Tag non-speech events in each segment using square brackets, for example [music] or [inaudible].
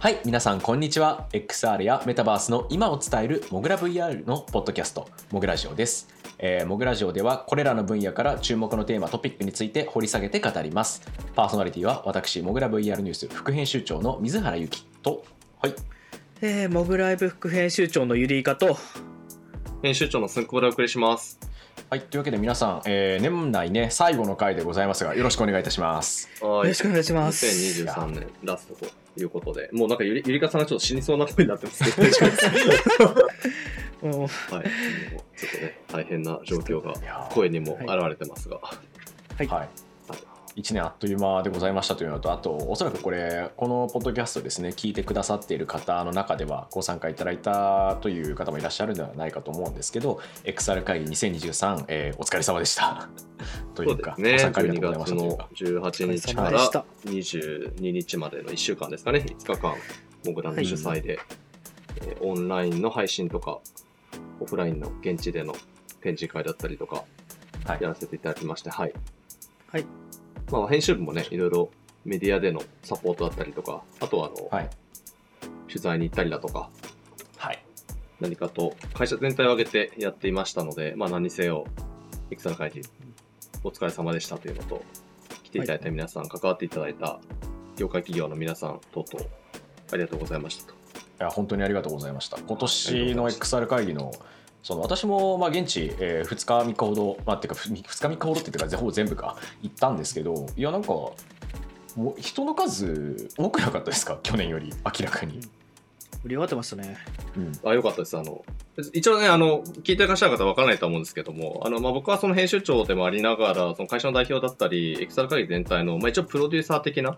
はい皆さんこんにちは。XR やメタバースの今を伝えるモグラ VR のポッドキャストモグラジオです、えー、モグラジオではこれらの分野から注目のテーマトピックについて掘り下げて語ります。パーソナリティは私モグラ VR ニュース副編集長の水原由紀と。はい。えー、モグライブ副編集長のゆりいかと。編集長のすんこでお送りします。はいというわけで皆さん、えー、年内ね最後の回でございますがよろしくお願いいたします。よろしくお願いします。2023年ラストということでもうなんかゆりゆりかさんがちょっと死にそうな声になってますけど [laughs] はい、ちょっとね大変な状況が声にも現れてますが。はい、はい1年あっという間でございましたというのとあとおそらくこれこのポッドキャストですね聞いてくださっている方の中ではご参加いただいたという方もいらっしゃるのではないかと思うんですけど [laughs] XR 会議2023、えー、お疲れ様でしたというかね、ご参加ありがとうございました。というか18日から22日までの1週間ですかね。5日間僕らの主催で、はい、えー、オンラインの配信とかオフラインの現地での展示会だったりとかやらせていただきまして、はい、はいまあ、編集部もね、いろいろメディアでのサポートだったりとか、あとはあの、はい、取材に行ったりだとか、はい、何かと会社全体を挙げてやっていましたので、まあ、何にせよ、いくつの会議、お疲れ様でしたというのと、来ていただいた皆さん、はい、関わっていただいた業界企業の皆さん等々、ありがとうございましたと。いや、本当にありがとうございました。今年の XR 会議のその私もまあ現地、えー、2日3日ほど、まあ、っていうか2日3日ほどっていうかほぼ全部か行ったんですけどいやなんかもう人の数多くなかったですか？去年より明らかに。盛り上がってましたね。うん、あよかったです。あの一応ね、あの聞いてらっしゃる方は分からないと思うんですけども、あのまあ、僕はその編集長でもありながら、その会社の代表だったり、エクサル会議全体の、まあ、一応プロデューサー的な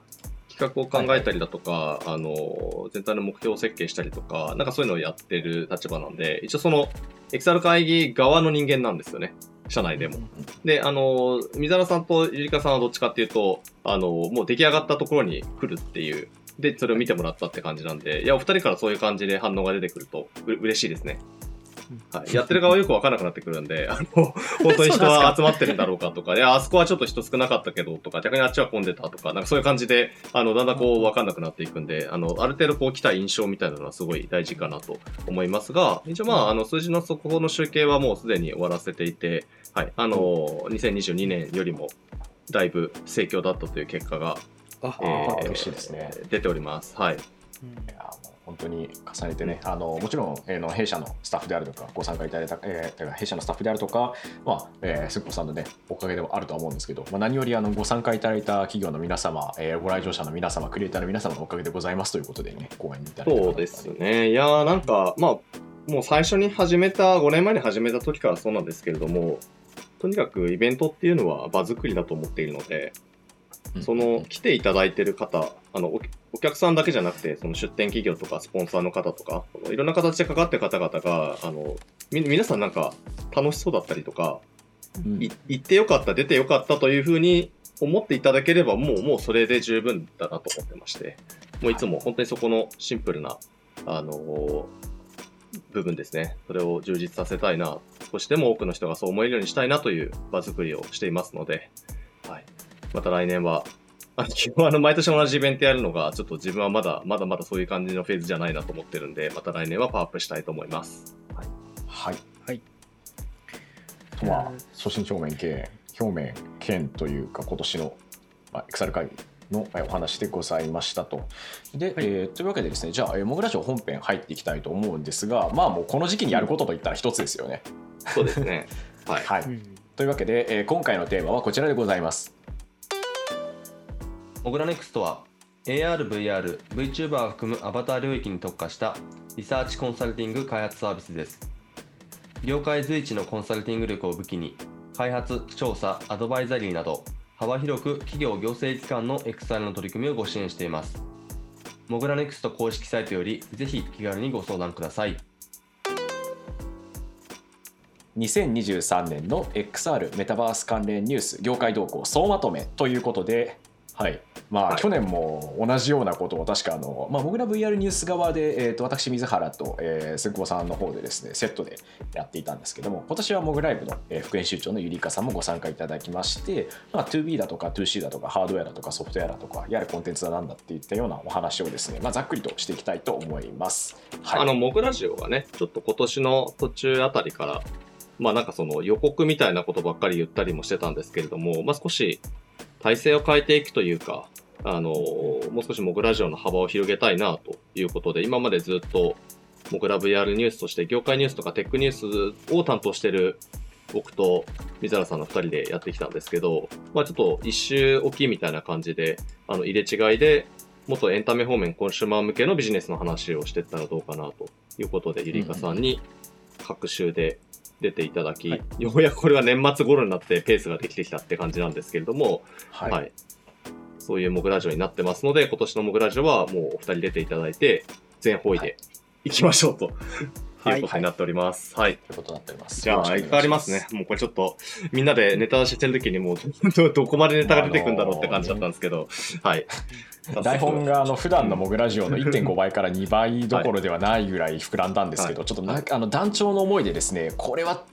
企画を考えたりだとか、はいはい、あの全体の目標設計したりとか、なんかそういうのをやってる立場なんで、一応そのエクサル会議側の人間なんですよね。社内でも。で、あの、水原さんとゆりかさんはどっちかっていうと、あの、もう出来上がったところに来るっていう、で、それを見てもらったって感じなんで、いや、お二人からそういう感じで反応が出てくるとう嬉しいですね。はい、やってる側よく分からなくなってくるんで、あの、[laughs] 本当に人は集まってるんだろうかとか、いや、あそこはちょっと人少なかったけどとか、逆にあっちは混んでたとか、なんかそういう感じで、あの、だんだんこう分かんなくなっていくんで、あの、ある程度こう来た印象みたいなのはすごい大事かなと思いますが、一応まあ、あの、数字の速報の集計はもうすでに終わらせていて、はい、あの、2022年よりもだいぶ盛況だったという結果が、えー、嬉しいですね。出ております。はい。本当に重ねてね、あのもちろん、えー、の弊社のスタッフであるとか、ご参加いただいた、えー、弊社のスタッフであるとか、まあえー、すっぽさんの、ね、おかげでもあるとは思うんですけど、まあ、何よりあのご参加いただいた企業の皆様、えー、ご来場者の皆様、クリエイターの皆様のおかげでございますということでね、講演いただいてそうですね、いやなんか、まあ、もう最初に始めた、5年前に始めた時からそうなんですけれども、とにかくイベントっていうのは場作りだと思っているので、その来ていただいてる方、あのお客さんだけじゃなくて、その出店企業とかスポンサーの方とか、いろんな形でかかってる方々が、あのみ皆さんなんか楽しそうだったりとか、うん、行ってよかった、出てよかったというふうに思っていただければ、もうもうそれで十分だなと思ってまして、もういつも本当にそこのシンプルな、あの部分ですね。それを充実させたいな、少しでも多くの人がそう思えるようにしたいなという場作りをしていますので、はい。また来年は、あ基本あの毎年同じイベントやるのが、ちょっと自分はまだまだまだそういう感じのフェーズじゃないなと思ってるんで、また来年はパワーアップしたいと思います。はい。はい。はい、とまあ、初心表面兼、表面兼というか、今年の、まあ、エクサル会議のお話でございましたと。で、はい、えー、というわけでですね、じゃあ、モグラジオ本編入っていきたいと思うんですが、まあもうこの時期にやることといったら一つですよね。そうですね。はい。[laughs] はい、というわけで、えー、今回のテーマはこちらでございます。モグラネクストは AR、VR、VTuber を含むアバター領域に特化したリサーチコンサルティング開発サービスです。業界随一のコンサルティング力を武器に、開発、調査、アドバイザリーなど、幅広く企業行政機関の XR の取り組みをご支援しています。モグラネクスト公式サイトよりぜひ気軽にご相談ください。2023年の XR メタバース関連ニュース業界動向総まとめということではいまあ、はい去年も同じようなことを確かあの、まあ、僕ら VR ニュース側で、えー、と私水原と、えー、すぐこさんの方でですねセットでやっていたんですけども今年はモグライブの、えー副編集長のゆりかさんもご参加いただきまして、まあ、2B だとか 2C だとかハードウェアだとかソフトウェアだとかいわゆるコンテンツだなんだっていったようなお話をですね、まあ、ざっくりとしていきたいと思います。はい、あの、モグラジオがね、ちょっと今年の途中あたりから、まあなんかその予告みたいなことばっかり言ったりもしてたんですけれども、まあ少し体制を変えていくというか、あの、もう少しモグラジオの幅を広げたいなということで、今までずっとモグラ VR ニュースとして業界ニュースとかテックニュースを担当してる僕と水原さんの二人でやってきたんですけど、まあちょっと一周おきみたいな感じで、あの入れ違いで、もっとエンタメ方面、コンシューマー向けのビジネスの話をしていったらどうかなということで、ゆりかさんに各週で出ていただき、はいようやくこれは年末頃になってペースができてきたって感じなんですけれども、ははいい。そういうモグラジオになってますので、今年のモグラジオはもうお二人出ていただいて、全方位で行きましょうと、はいいうことになっております。はい。ということになっております。じゃあ、相変わりますね。。もうこれちょっと、みんなでネタ出ししてるときにもうど、どこまでネタが出てくるんだろうって感じだったんですけど、はい。台本があの普段のモグラジオの1.5倍から2倍どころではないぐらい膨らんだんですけど、ちょっとなんかあの団長の思いでですねこれは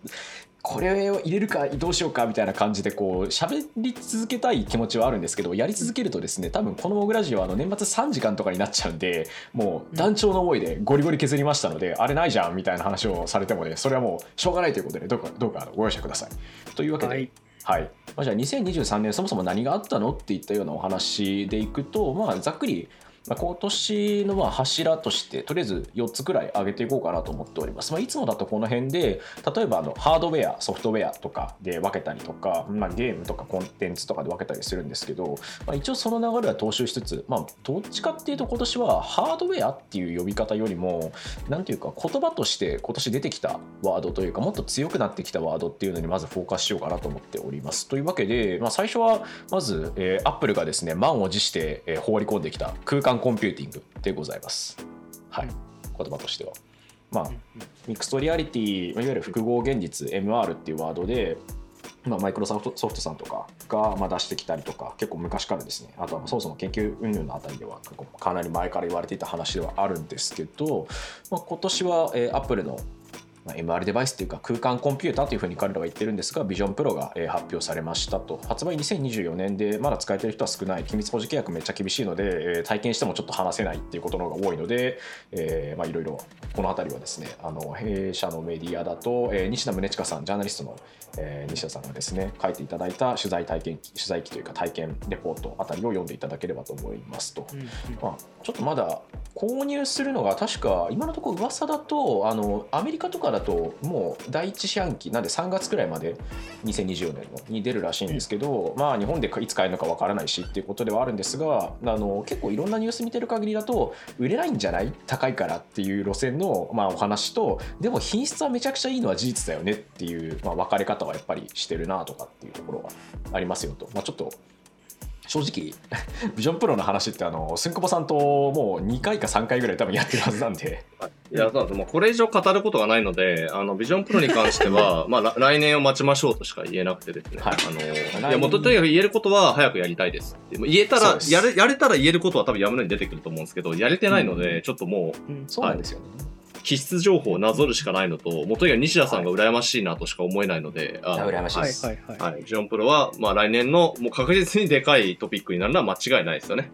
これを入れるかどうしようかみたいな感じでこう喋り続けたい気持ちはあるんですけどやり続けるとですね多分このモグラジオはあの年末3時間とかになっちゃうんでもう団長の思いでゴリゴリ削りましたので、あれないじゃんみたいな話をされてもねそれはもうしょうがないということでどうかどうかご容赦ください。というわけで、はい。はい。まあ、じゃあ2023年そもそも何があったの？っていったようなお話でいくと、まあ、ざっくり、まあ、今年のま柱としてとりあえず4つくらい上げていこうかなと思っております、まあ、いつもだとこの辺で例えばあのハードウェアソフトウェアとかで分けたりとか、まあ、ゲームとかコンテンツとかで分けたりするんですけど、まあ、一応その流れは踏襲しつつ、まあ、どっちかっていうと今年はハードウェアっていう呼び方よりもなんていうか言葉として今年出てきたワードというかもっと強くなってきたワードっていうのにまずフォーカスしようかなと思っております。というわけで、まあ、最初はまず、えー、アップルがですね満を持して、え放り込んできた空間コンピューティングでございます。はい、言葉としては。まあ、ミックストリアリティ、まあいわゆる複合現実 MR っていうワードで、まあ、マイクロソフトソフトさんとかがまあ出してきたりとか結構昔からですねあとはそもそも研究運用のあたりではかなり前から言われていた話ではあるんですけど、まあ、今年は、えー、アップルのまあ MR デバイスというか空間コンピューターというふうに彼らは言ってるんですがビジョンプロが発表されましたと。発売2024年でまだ使えてる人は少ない。機密保持契約めっちゃ厳しいので、えー体験してもちょっと話せないっていうことの方が多いのでいろいろこの辺りはですねあの弊社のメディアだと、えー西田宗近さんジャーナリストの、えー西田さんがですね書いていただいた取材体験取材記というか体験レポートあたりを読んでいただければと思いますと。うんうん。まあ、ちょっとまだ購入するのが確か今のところ噂だとあのアメリカとかだともう第一四半期なんで3月くらいまで2024年のに出るらしいんですけど、まあ日本でいつ買えるのかわからないしっていうことではあるんですがあの結構いろんなニュース見てる限りだと売れないんじゃない？高いからっていう路線の、まあ、お話とでも品質はめちゃくちゃいいのは事実だよねっていう、まあ、分かれ方はやっぱりしてるなとかっていうところがありますよと、まあ、ちょっと正直 [laughs] ビジョンプロの話ってあのスンクボさんともう2回か3回ぐらい多分やってるはずなんで。いや、そうなんです。もうこれ以上語ることがないので、あの、ビジョンプロに関しては、[laughs] まあ、ら来年を待ちましょうとしか言えなくてですね。はい。あの、年いや、もうととにかく言えることは早くやりたいです。言えたら、やれ、やれたら言えることは多分やむのに出てくると思うんですけど、やれてないので、ちょっともう、うん。そうなんですよね、気質情報をなぞるしかないのと、もうとにかく西田さんが羨ましいなとしか思えないので、あの羨ましいです、はいはいはい。はい、ビジョンプロは、まあ来年の、もう確実にでかいトピックになるのは間違いないですよね。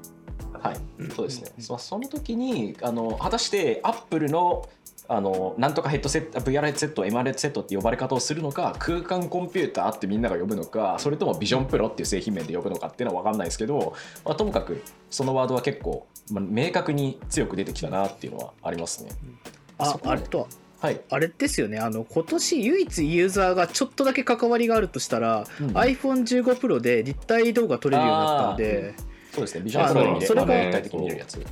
はい。うん。そうですね、まあその時にあの果たしてアップルのあのなんとかヘッドセット VR ヘッドセット MR ヘッドセットって呼ばれ方をするのか空間コンピューターってみんなが呼ぶのかそれともビジョンプロっていう製品名で呼ぶのかっていうのは分かんないですけど、まあ、ともかくそのワードは結構、まあ、明確に強く出てきたなっていうのはありますね。あそこまであれ？とは。はい、あれですよね。あの今年唯一ユーザーがちょっとだけ関わりがあるとしたら、うん。iPhone15 Pro で立体動画撮れるようになったので、そうですね。ビジョンプロで立体的に見れるやつ。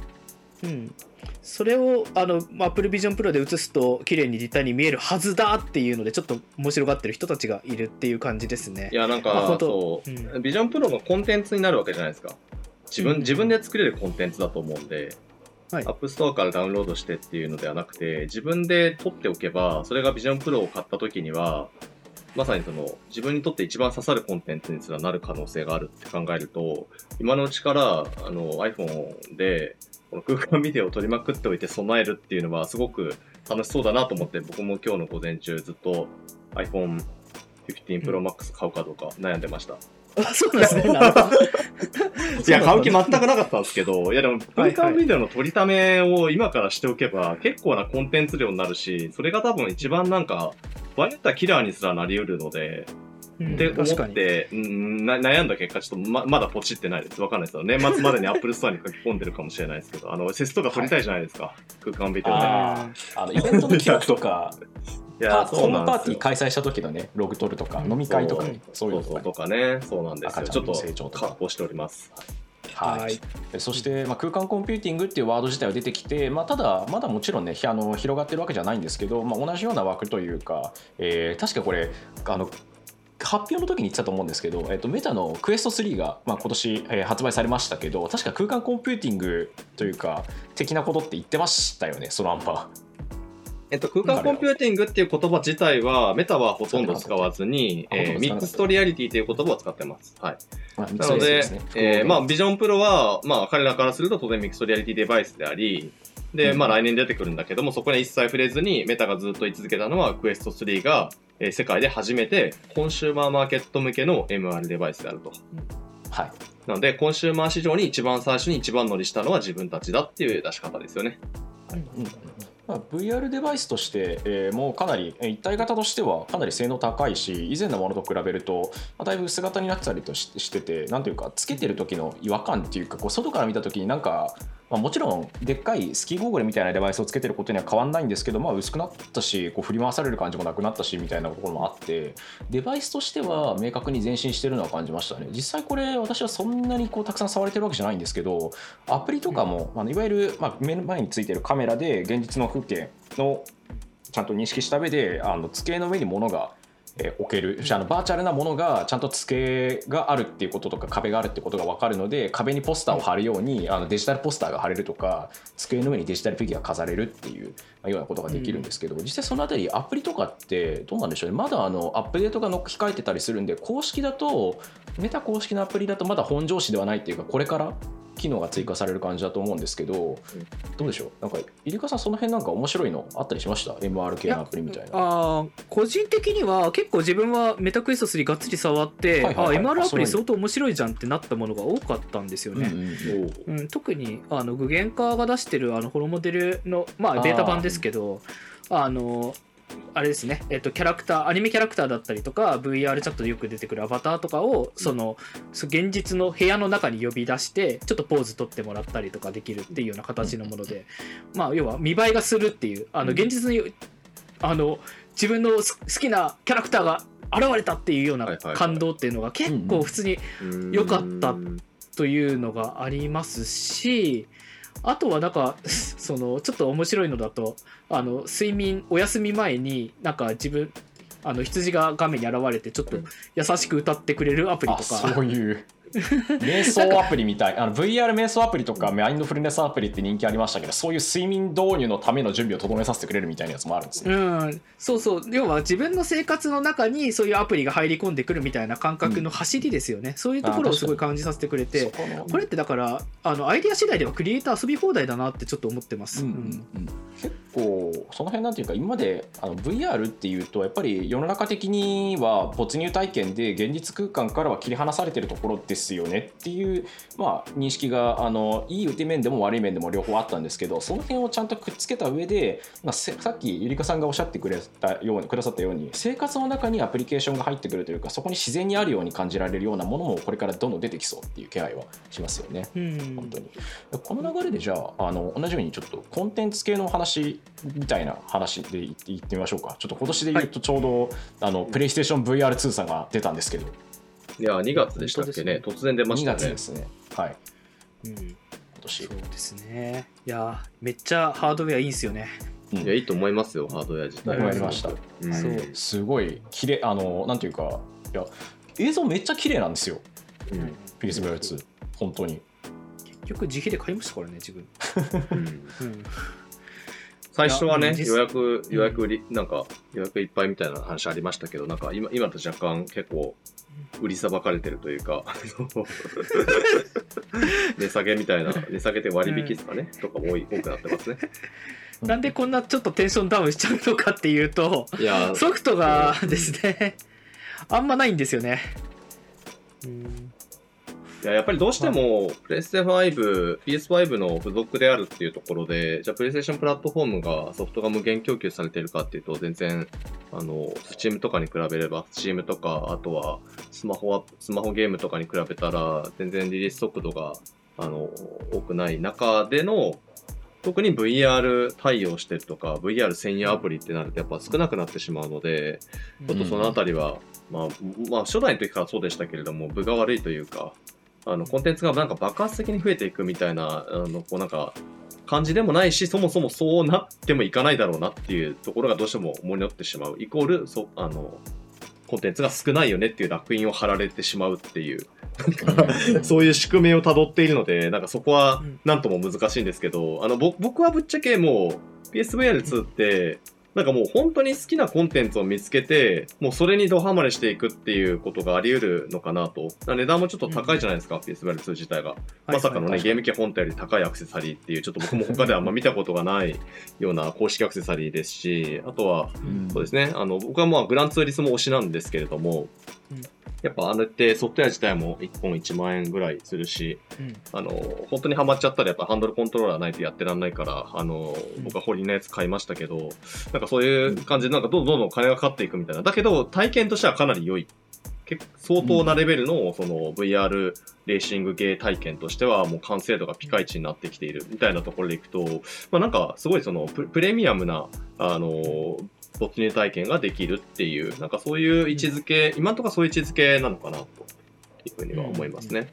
うん、それをあの Apple Vision Pro で映すと綺麗に立体に見えるはずだっていうのでちょっと面白がってる人たちがいるっていう感じですね。い。や、なんまあか、本当そう、うビジョンプロのコンテンツになるわけじゃないですか。自分、うん。自分で作れるコンテンツだと思うんで、はいアップストアからダウンロードしてっていうのではなくて、自分で撮っておけば、それがビジョンプロを買った時には、まさにその自分にとって一番刺さるコンテンツにすらなる可能性があるって考えると、今のうちからあの iPhone でこの空間ビデオを撮りまくっておいて備えるっていうのはすごく楽しそうだなと思って、僕も今日の午前中ずっと iPhone 15 Pro Max 買うかどうか悩んでました。あそうですね。[laughs] いや、買う気全くなかったんですけど、いやでもはい空間ビデオの撮りためを今からしておけば結構なコンテンツ量になるし、それが多分一番なんか、場合によってはキラーにすらなり得るので、うんって思。って、うんな悩んだ結果、ちょっとままだポチってないです。わかんないですよ。年末までに Apple Store に書き込んでるかもしれないですけど、あの、セスとか撮りたいじゃないですか。空間ビデオで。あのイベントの企画とか [laughs] いや、パホームパーティー。開催した時のねログ取るとか、うん飲み会とかねそういうのそうとかねそうとかね。そうなんですよ。赤ちょっと成長とか確保しております。はいはいでそして、まあ、空間コンピューティングっていうワード自体は出てきて、まあ、ただまだもちろんねひあの広がってるわけじゃないんですけど、まあ、同じような枠というか、えー確かこれあの発表の時に言ってたと思うんですけど、えっとメタのクエスト3が、まあ、今年、えー発売されましたけど確か空間コンピューティングというか的なことって言ってましたよねそのアンパえっと、空間コンピューティングっていう言葉自体は、メタはほとんど使わずに、えーミックストリアリティという言葉を使ってます。はい。まあなので、ね。えーまあ、ビジョンプロは、まあ、彼らからすると当然ミックストリアリティデバイスであり、で、うん。まあ、来年出てくるんだけども、そこには一切触れずに、メタがずっと言い続けたのは、クエスト3が、えー世界で初めて、コンシューマーマーケット向けの MR デバイスであると。はい。なので、コンシューマー市場に一番最初に一番乗りしたのは自分たちだっていう出し方ですよね。うん。まあ、VR デバイスとして、えーもうかなりえー一体型としてはかなり性能高いし以前のものと比べると、まあ、だいぶ薄型になってたりとししててなんというかつけてる時の違和感っていうかこう外から見た時になんか、まあ、もちろんでっかいスキーゴーグルみたいなデバイスをつけてることには変わんないんですけど、まあ、薄くなったしこう振り回される感じもなくなったしみたいなところもあってデバイスとしては明確に前進してるのは感じましたね。実際これ私はそんなにこうたくさん触れてるわけじゃないんですけどアプリとかも、まあ、いわゆる、まあ、目の前についてるカメラで現実の風景のちゃんと認識した上であの机の上に物が、えー置けるあのバーチャルなものがちゃんと机があるっていうこととか壁があるってことが分かるので壁にポスターを貼るようにあのデジタルポスターが貼れるとか机の上にデジタルフィギュアが飾れるっていうまあようなことができるんですけど、実際そのあたりアプリとかってどうなんでしょうね。まだあのアップデートがの控えてたりするんで公式だとメタ公式のアプリだとまだ本上司ではないっていうかこれから機能が追加される感じだと思うんですけど、どうでしょう？なんかイルカさんその辺なんか面白いの？あったりしました MR 系のアプリみたいな。あー個人的には結構自分はメタクエスト3がっつり触って、はいはいはい。あ MR アプリ相当面白いじゃんってなったものが多かったんですよね。うんうん。うん、特にあの具現化が出してるあのホロモデルの、まあ、ベータ版ですけどあのあれですね、えっと、キャラクターアニメキャラクターだったりとか VR チャットでよく出てくるアバターとかをその、そ現実の部屋の中に呼び出してちょっとポーズ取ってもらったりとかできるっていうような形のもので、まあ要は見栄えがするっていうあの現実にあの自分のす好きなキャラクターが現れたっていうような感動っていうのが結構普通によかったというのがありますしあとはなんかそのちょっと面白いのだとあの睡眠お休み前になんか自分あの羊が画面に現れてちょっと優しく歌ってくれるアプリあとか。そういう瞑想アプリみたい。あの VR 瞑想アプリとかマインドフルネスアプリって人気ありましたけどそういう睡眠導入のための準備を整えさせてくれるみたいなやつもあるんですね。うん、そうそう。要は自分の生活の中にそういうアプリが入り込んでくるみたいな感覚の走りですよね、そういうところをすごい感じさせてくれて。そこれってだからあのアイデア次第ではクリエイター遊び放題だなってちょっと思ってます、うんうんうん。結構その辺なんていうか今まであの VR っていうとやっぱり世の中的には没入体験で現実空間からは切り離されてるところですよねっていう、まあ、認識があのいい面でも悪い面でも両方あったんですけどその辺をちゃんとくっつけた上で、まあ、せさっきゆりかさんがおっしゃってくれたようにくださったように生活の中にアプリケーションが入ってくるというかそこに自然にあるように感じられるようなものもこれからどんどん出てきそうっていう気配はしますよね。うん。本当に。この流れでじゃああの同じようにちょっとコンテンツ系の話みたいな話で言ってみましょうか。ちょっと今年で言うとちょうど、あのプレイステーション VR2 さんが出たんですけどいや、2月でしたっけね。突然出ま2したね。月で。すね。はい。うん。今年。そうですね。いやめっちゃハードウェアいいんすよね。うん。いや、いいと思いますよ、ハードウェア自体僕もやりました。うん。そう。すごい綺麗あのなんていうかいや映像めっちゃ綺麗なんですよ。うん。プレイステーション VR2 本当に。結局自費で買いましたからね自分、うん。うん、最初はいね、予約、予約売り、なんか、予約いっぱいみたいな話ありましたけど、なんか今、今と若干結構、売りさばかれてるというか、[laughs] 値下げみたいな、値下げで割引ですかね、とかも多い多くなってますね。[laughs] なんでこんなちょっとテンションダウンしちゃうのかっていうと、いや、ソフトがですね、あんまないんですよね。うんいややっぱりどうしても、プレステ5、PS5 の付属であるっていうところで、じゃあ、プレイステーションプラットフォームがソフトが無限供給されてるかっていうと、全然、あの、Steam とかに比べれば、Steam とか、あとは、スマホは、スマホゲームとかに比べたら、全然リリース速度が、あの、多くない中での、特に VR 対応してるとか、VR 専用アプリってなるとやっぱ少なくなってしまうので、ちょっとそのあたりは、まあ、まあ、初代の時からそうでしたけれども、分が悪いというか、あの、コンテンツがなんか爆発的に増えていくみたいな、あの、こうなんか、感じでもないし、そもそもそうなってもいかないだろうなっていうところがどうしても思い乗ってしまう。イコール、そあの、コンテンツが少ないよねっていう烙印を貼られてしまうっていう、そういう宿命をたどっているので、なんかそこはうんなんとも難しいんですけど、あの、ぼ僕はぶっちゃけもう PSVR2 って、なんかもう本当に好きなコンテンツを見つけて、もうそれにドハマりしていくっていうことがあり得るのかなと。値段もちょっと高いじゃないですか、PSVR2 自体が。まさかのね、ゲーム機本体より高いアクセサリーっていう、ちょっと僕も他ではあんま見たことがないような公式アクセサリーですし、あとは、そうですね、あの、僕はまあグランツーリスモ推しなんですけれども、うんやっぱあれってソフトウェア自体も1本1万円ぐらいするし、うんあの、本当にハマっちゃったらやっぱハンドルコントローラーないとやってらんないから、あの、僕はホリのやつ買いましたけど、なんかそういう感じでなんかどんどんどん金がかかっていくみたいな。だけど体験としてはかなり良い。結相当なレベルのその VR レーシングゲー体験としてはもう完成度がピカイチになってきているみたいなところでいくと、まあなんかすごいそのププレミアムな、あの、没入体験ができるっていう、なんかそういう位置づけ、今のところそういう位置づけなのかなというふうには思いますね。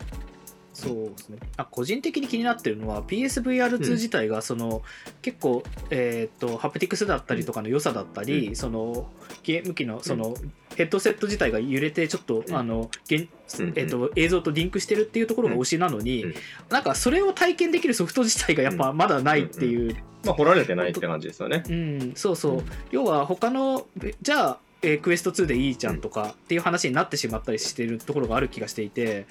そうですね。あ個人的に気になってるのは PSVR2 自体がその、結構、えー、とハプティクスだったりとかの良さだったり、そのゲーム機のその、ヘッドセット自体が揺れてちょっと、うん。あの現うんえー、と映像とリンクしてるっていうところが推しなのに、うんなんかそれを体験できるソフト自体がやっぱまだないっていう、まあ掘られてないって感じですよね。うん、そうそう、要は他のえじゃあ、えークエスト2でいいじゃんとかっていう話になってしまったりしてるところがある気がしていて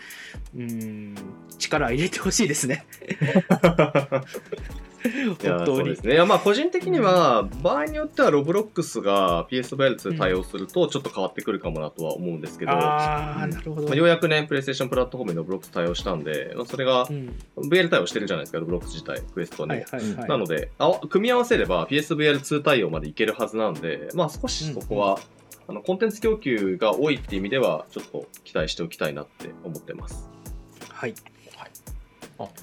うん力入れてほしいですね [laughs] 本当に。そうですね。いやまあ個人的には、場合によってはロブロックスが PSVR2 対応するとちょっと変わってくるかもなとは思うんですけど、ああうんなるほど、まあ、ようやくね、プレイステーションプラットフォームにロブロックス対応したんで、まあ、それがうん。VR 対応してるじゃないですか、ロブロックス自体、クエストに。はいはいはい。なのであ、組み合わせれば PSVR2 対応までいけるはずなんで、まあ少しそこは、あのコンテンツ供給が多いっていう意味では、ちょっと期待しておきたいなって思ってます。はい。まあ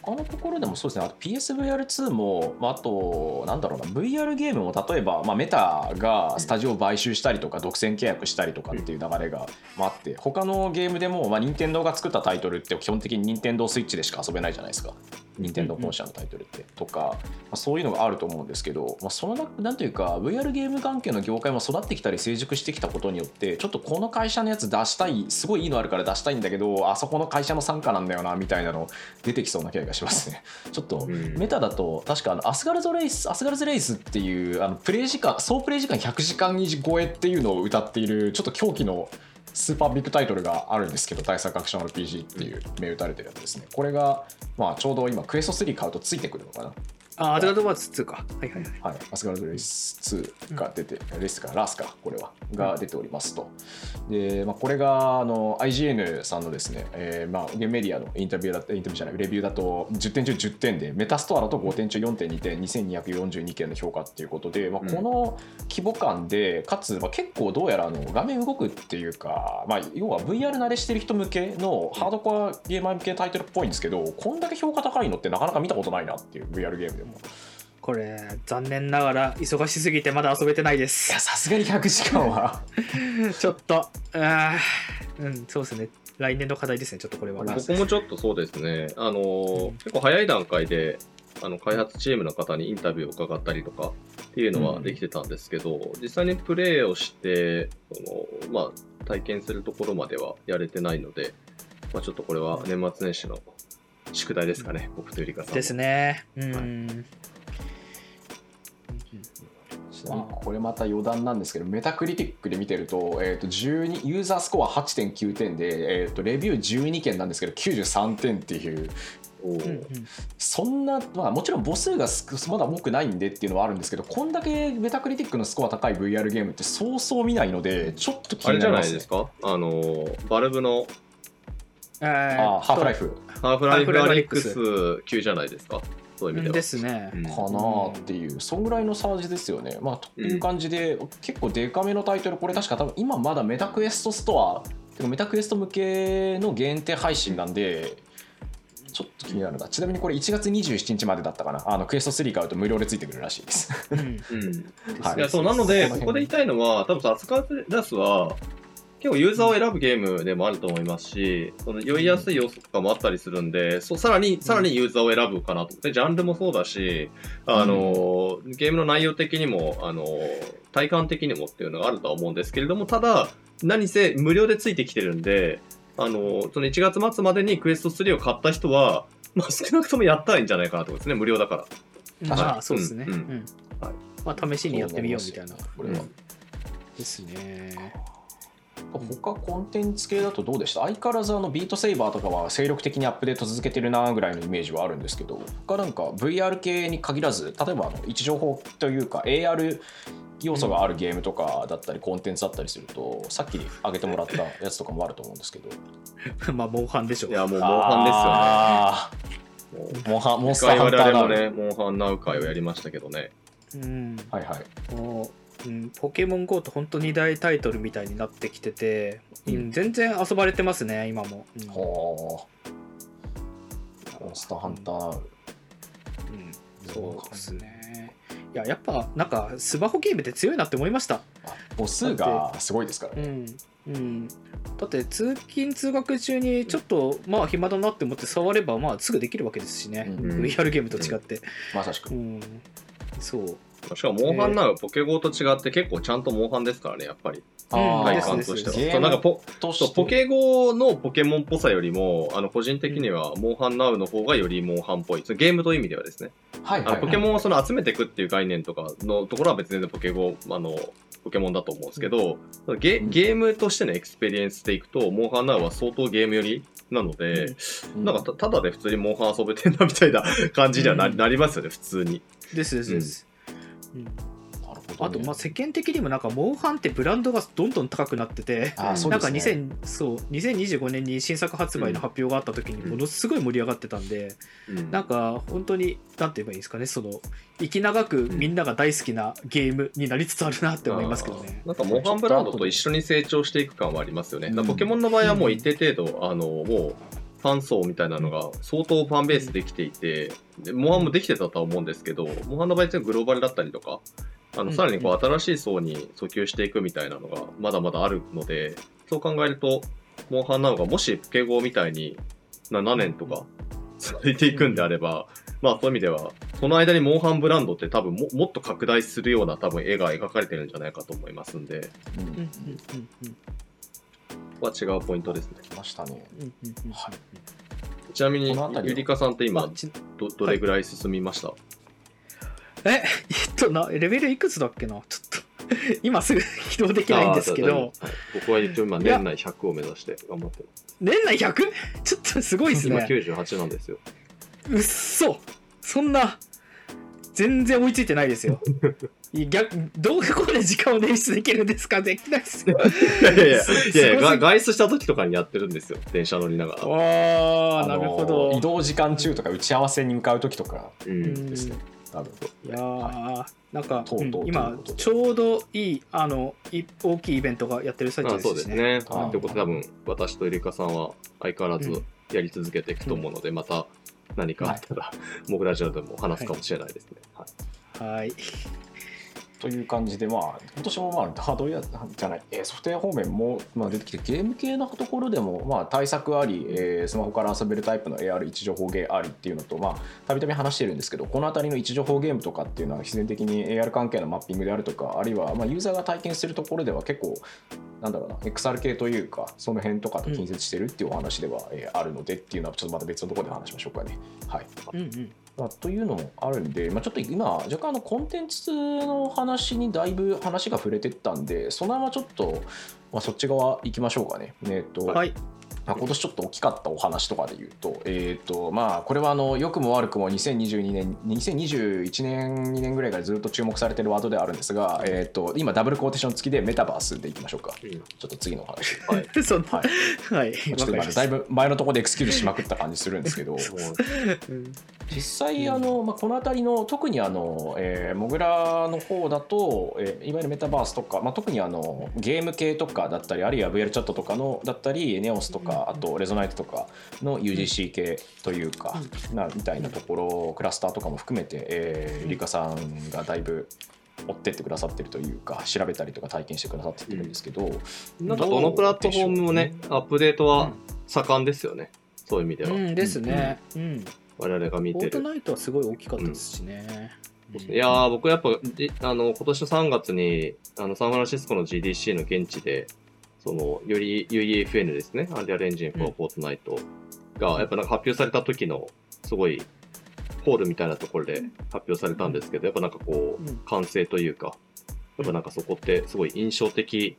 他のところでもそうですね、あと PSVR2 も、あ、と、なんだろうな、VR ゲームも例えば、まあ、メタがスタジオを買収したりとか、独占契約したりとかっていう流れがまあって、他のゲームでも、まあ、任天堂が作ったタイトルって基本的に任天堂スイッチでしか遊べないじゃないですか。任天堂本社のタイトルって、とか、まあ、そういうのがあると思うんですけど、まあ、そのななんていうか VR ゲーム関係の業界も育ってきたり成熟してきたことによってちょっとこの会社のやつ出したいすごいいいのあるから出したいんだけどあそこの会社の傘下なんだよなみたいなの出てきそうな気がしますね。[laughs] ちょっとうん。メタだと確かあのアスガルズレイスアスガルズレイスっていうあのプレイ時間総プレイ時間100時間超えっていうのを謳っているちょっと狂気のスーパービッグタイトルがあるんですけど対策アクション RPG っていう銘打たれてるやつですね。これがまあちょうど今クエスト3買うとついてくるのかな。あアズガルドバーツ2か。はいはいはい。はい、アスガルドレイス2が出て、レイスかラスか、これは、が出ておりますと。で、まあ、これがあの IGN さんのですね、えーまあ、ゲームメディアのインタビューだインタビューじゃない、レビューだと10点中10点で、メタストアだと5点中4.2点、2242件の評価っていうことで、まあ、この規模感で、かつ、まあ、結構どうやらあの画面動くっていうか、まあ、要は VR 慣れしてる人向けのハードコアゲーマー向けタイトルっぽいんですけど、こんだけ評価高いのってなかなか見たことないなっていう VR ゲームでも。これ残念ながら忙しすぎてまだ遊べてないでいや、すさすがに100時間は。[laughs] ちょっとあーうんそうですね。来年の課題ですねちょっとこれは。僕もちょっとそうですね、あのー結構早い段階で、あの開発チームの方にインタビューを伺ったりとかっていうのはできてたんですけど、実際にプレイをして、そのまあ、体験するところまではやれてないので、まあ、ちょっとこれは年末年始の宿題ですかね、僕とゆりかさんも。ですね。うん、はい。これまた余談なんですけどメタクリティックで見てると,、えー、と12ユーザースコア8.9点で、えー、とレビュー12件なんですけど93点っていう。うんうんそんな、まあ、もちろん母数が少まだ多くないんでっていうのはあるんですけどこんだけメタクリティックのスコア高い VR ゲームってそうそう見ないのでちょっと気あれじゃになります、ね、ないですか？あのー、バルブのえーあハーフライフハーフライフアレックス級じゃないですか？そういう意味では。ですね。うんかなっていう、そんぐらいのサージですよね。まあ、という感じで、結構デカめのタイトル、これ確か多分今まだメタクエストストア、メタクエスト向けの限定配信なんで、ちょっと気になるな。ちなみにこれ1月27日までだったかな。あのクエスト3買うと無料でついてくるらしいです。うんうんはいいやそうなので、そこここで言いたいのは、多分アスカーダスは、結構ユーザーを選ぶゲームでもあると思いますし、その酔いやすい要素とかもあったりするんで、そうさらに、さらにユーザーを選ぶかなと。で、ジャンルもそうだし、あの、ゲームの内容的にも、あの、体感的にもっていうのがあるとは思うんですけれども、ただ、何せ無料でついてきてるんで、あの、その1月末までにクエスト3を買った人は、まあ少なくともやったらいいんじゃないかなと思いますね、無料だから。まあそうですね。ううんんはいまあ試しにやってみようみたいな。これは。ですね。他コンテンツ系だとどうでした？相変わらずあのビートセイバーとかは精力的にアップデート続けてるなぐらいのイメージはあるんですけど他なんか VR 系に限らず例えばあの位置情報というか AR 要素があるゲームとかだったりコンテンツだったりするとさっき挙げてもらったやつとかもあると思うんですけど [laughs] まあ、モンハンでしょう。いや、もう、モンハンですよね。モンハンモンスター回我ハンターもね、モンハンナウ会をやりましたけどね。うん。はいはいもう、うん、ポケモン GO と本当に大タイトルみたいになってきてて、うん、全然遊ばれてますね、今も。うんほうモンスターハンターうん、そうですね。いや、やっぱ、なんか、スマホゲームって強いなって思いました。母数がすごいですからねうん。うん。だって、通勤・通学中にちょっと、まあ、暇だなって思って触れば、まあ、すぐできるわけですしね。うん VR ゲームと違って。まさしくうん。そう。しかも、モンハンナウ、ポケゴーと違って結構ちゃんとモンハンですからね、やっぱり。うん体感としては。そうなんかポとそうポケゴーのポケモンっぽさよりも、あの個人的には、モンハンナウの方がよりモンハンっぽい。そのゲームという意味ではですね。はいはい、あのポケモンをその集めていくっていう概念とかのところは別にポケゴー、あの、ポケモンだと思うんですけど、ゲゲームとしてのエクスペリエンスでいくと、モンハンナウは相当ゲーム寄りなので、うんなんかたただで普通にモンハン遊べてんなみたいな感じにはな,、うんなりますよね、普通に。ですですです。うん。なるほどね。あと、まあ、世間的にもなんか、モンハンってブランドがどんどん高くなってて、なんかですね。2000そう2025年に新作発売の発表があった時にものすごい盛り上がってたんで、うん。なんか本当になんて言えばいいんですかねその生き長くみんなが大好きなゲームになりつつあるなって思いますけどね。なんかモンハンブランドと一緒に成長していく感はありますよね。ポケモンの場合はもう一定程度、あのもうファン層みたいなのが相当ファンベースできていて、でモンハンもできてたとは思うんですけど、モンハンの場合ってグローバルだったりとか、あうん。のさらにこう新しい層に訴求していくみたいなのがまだまだあるので、そう考えると、モンハンなのがもしポケゴーみたいに7年とか続いていくんであれば、まあそういう意味では、その間にモンハンブランドって多分ももっと拡大するような多分絵が描かれてるんじゃないかと思いますんで、うんうんうんうんは違うポイントですね。来ましたねはいちなみにゆりかさんって今どどれぐらい進みました、え [laughs] えっとなレベルいくつだっけな？ちょっと [laughs] 今すぐ起動できないんですけど僕は一応今年内100を目指して頑張ってます。年内 100? ちょっとすごいです今ね。98なんですよ。うっそそんな全然追いついてないですよ。[laughs] 逆どうこで時間を捻出できるんですか？できないですよ。いやいやいや、すいや外出した時とかにやってるんですよ。電車乗りながら。ああなのるほど。移動時間中とか打ち合わせに向かう時とかですね多分いやーなんか、とうとうという今ちょうどいいあのい大きいイベントがやってる最中あそうですしね。ですね。はいということで多分、私とゆりかさんは相変わらずうんやり続けていくと思うので、また何かあったら、僕ラジオでも話すかもしれないですね。はいはい。という感じで、まあ、今年もまあハードウェアじゃない、えーソフトウェア方面もまあ出てきて、ゲーム系のところでも、まあ、対策あり、えースマホから遊べるタイプの AR 位置情報ゲーありっていうのと、まあ、たびたび話してるんですけど、この辺りの位置情報ゲームとかっていうのは、必然的に AR 関係のマッピングであるとか、あるいはまあユーザーが体験するところでは結構、なんだろうな、XR 系というか、その辺とかと近接してるっていうお話では、えーあるのでっていうのは、ちょっとまた別のところで話しましょうかね。はい。うんうん。まあ、というのもあるんで、まあ、ちょっと今、若干あのコンテンツの話にだいぶ話が触れてったんで、そのままちょっと、まあ、そっち側行きましょうかね。えっとはい。まあ、今年ちょっと大きかったお話とかで言うと、えーとまあ、これはあの良くも悪くも2022年、2021年、2年ぐらいからずっと注目されてるワードではあるんですが、えー、と今、ダブルコーテーション付きでメタバースでいきましょうか。うんちょっと次のお話。はい。[laughs] そんな、ははい。ちょっとだいぶ前のところでエクスキューズしまくった感じするんですけど、[laughs] うん実際あの、まあ、この辺りの特にあの、えーモグラの方だと、えーいわゆるメタバースとか、まあ、特にあのゲーム系とかだったりあるいは VR チャットとかのだったりネオスとかあとレゾナイトとかの UGC 系というか、なみたいなところクラスターとかも含めて、えー、リカさんがだいぶ追ってってくださってるというか調べたりとか体験してくださってるんですけど、なんかどのプラットフォームもね、アップデートは盛んですよね。そういう意味では。うんですね。うん。我々が見てる。フォートナイトはすごい大きかったですしね。いやー、僕やっぱ、じあの、今年の3月に、あの、サンフランシスコの GDC の現地で、その、より UEFN ですね、アンリアルエンジン for うん。Fortnite が、やっぱなんか発表された時の、すごい、ホールみたいなところで発表されたんですけど、やっぱなんかこう完成というか、やっぱなんかそこってすごい印象的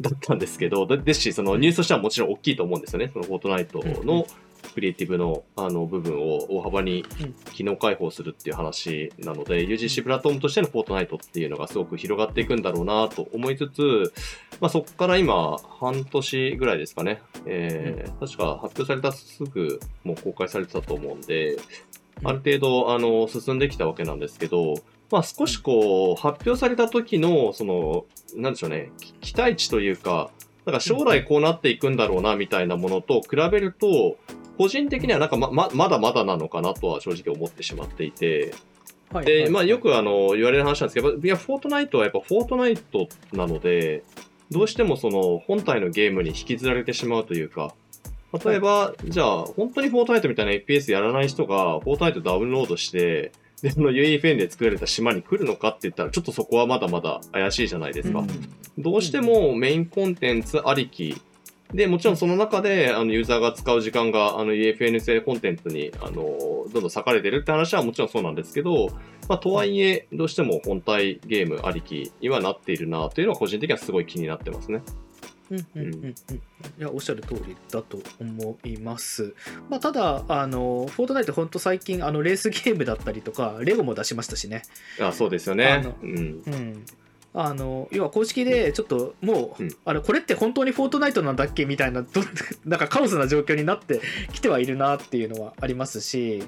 だったんですけど、でですし、そのニュースとしてはもちろん大きいと思うんですよね。そのフォートナイトのクリエイティブのあの部分を大幅にうん。機能開放するっていう話なので、UGC プラットフォームとしてのフォートナイトっていうのがすごく広がっていくんだろうなと思いつつ、まあ、そこから今、半年ぐらいですかね、えー確か発表されたすぐもう公開されてたと思うんで、ある程度あの進んできたわけなんですけど、まあ、少しこう、発表された時の、その、なんでしょうね、き期待値というか、なんか将来こうなっていくんだろうなみたいなものと比べると、個人的にはなんかまままだまだなのかなとは正直思ってしまっていて、はいで、まあよくあの言われる話なんですけど、いや、フォートナイトはやっぱフォートナイトなので、どうしてもその本体のゲームに引きずられてしまうというか、例えば、じゃあ、本当にフォートナイトみたいな FPS やらない人が、フォートナイトダウンロードして、で、その UEFN で作られた島に来るのかって言ったら、ちょっとそこはまだまだ怪しいじゃないですか。うん。どうしてもメインコンテンツありきで、もちろんその中で、あの、ユーザーが使う時間が、あの、EFN 製コンテンツに、あの、どんどん割かれてるって話はもちろんそうなんですけど、まあ、とはいえ、どうしても本体ゲームありきにはなっているなというのは個人的にはすごい気になってますね。うんうんうんうんいやおっしゃる通りだと思います。まあ、ただあの、フォートナイト、本当最近あのレースゲームだったりとか、レゴも出しましたしね。あそうですよあねの。うん。うんあの要は公式でちょっともう、うん。あれこれって本当にフォートナイトなんだっけ？みたいなど [laughs] なんかカオスな状況になってきてはいるなっていうのはありますし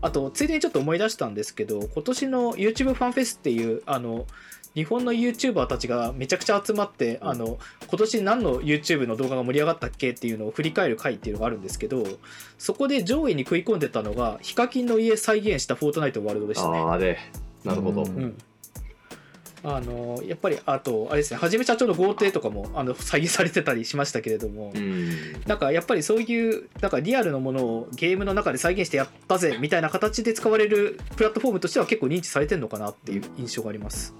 あとついでにちょっと思い出したんですけど今年の YouTube ファンフェスっていうあの日本の YouTuber たちがめちゃくちゃ集まって、うん。あの今年何の YouTube の動画が盛り上がったっけっていうのを振り返る回っていうのがあるんですけどそこで上位に食い込んでたのがヒカキンの家再現したフォートナイトワールドでしたね。ああ、で、なるほど。うんうんあのやっぱりあとあれですねはじめ社長の豪邸とかもあの再現されてたりしましたけれども、うん。なんかやっぱりそういうなんかリアルなものをゲームの中で再現してやったぜみたいな形で使われるプラットフォームとしては結構認知されてるのかなっていう印象があります。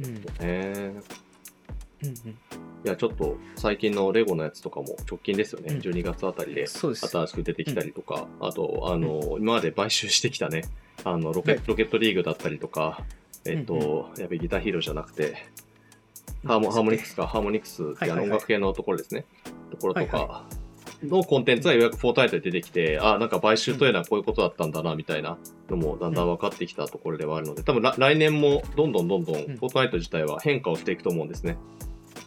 うん。うん。えうん、いや、ちょっと最近のレゴのやつとかも直近ですよね。うん。12月あたりでそうです。新しく出てきたりとか、あと、あの、今まで買収してきたね、あの、ロケ,、はい。ロケットリーグだったりとか、えっと、やべ、ギターヒーローじゃなくて、ハーモハーモニクスか、ハーモニクスってあの音楽系のところですね。ところとはい。かのコンテンツがようやくフォートナイトで出てきて、あ、なんか買収というのはこういうことだったんだな、みたいなのもだんだん分かってきたところではあるので、多分ら来年もどんどんどんどん。フォートナイト自体は変化をしていくと思うんですね。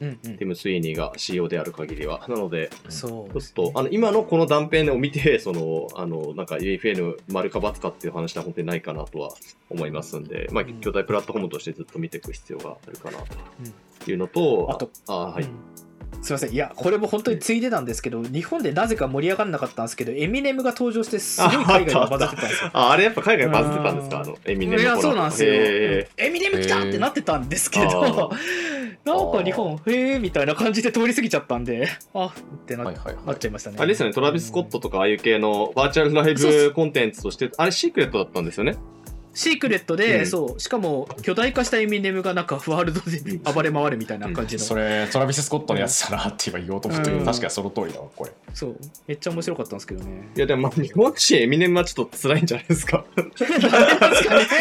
うんうん。ティム・スイーニーが CEO である限りは。なので、そうちょっと、あの、今のこの断片を見て、その、[laughs] あの、なんか UFN 丸か×かっていう話は本当にないかなとは思いますんで、まあ、うん巨大プラットフォームとしてずっと見ていく必要があるかなうんというのと、あとあ、あはい。うん。すいません。いやこれも本当についでなんですけど日本でなぜか盛り上がらなかったんですけどエミネムが登場してすごい海外でバズってたんですよ。[laughs] あ、あれやっぱ海外バズってたんですか？あうん。の、エミネムいやそうなんですよ。へエミネム来たってなってたんですけど、あなんか日本、へえみたいな感じで通り過ぎちゃったんで、あってな,、はいはいはないっちゃいましたね。ーあれですよね、トラビス・スコットとかああいう系のバーチャルライブコンテンツとして、あれシークレットだったんですよね。シークレットで、うん。そうしかも巨大化したエミネムがなんかワールドで暴れ回るみたいな感じの、それトラビス・スコットのやつだなって今言おうと思ったけど、うん。確かにその通りだわこれ。そう。めっちゃ面白かったんですけどね。いやでもまあ日本人エミネムはちょっと辛いんじゃないですか？[laughs]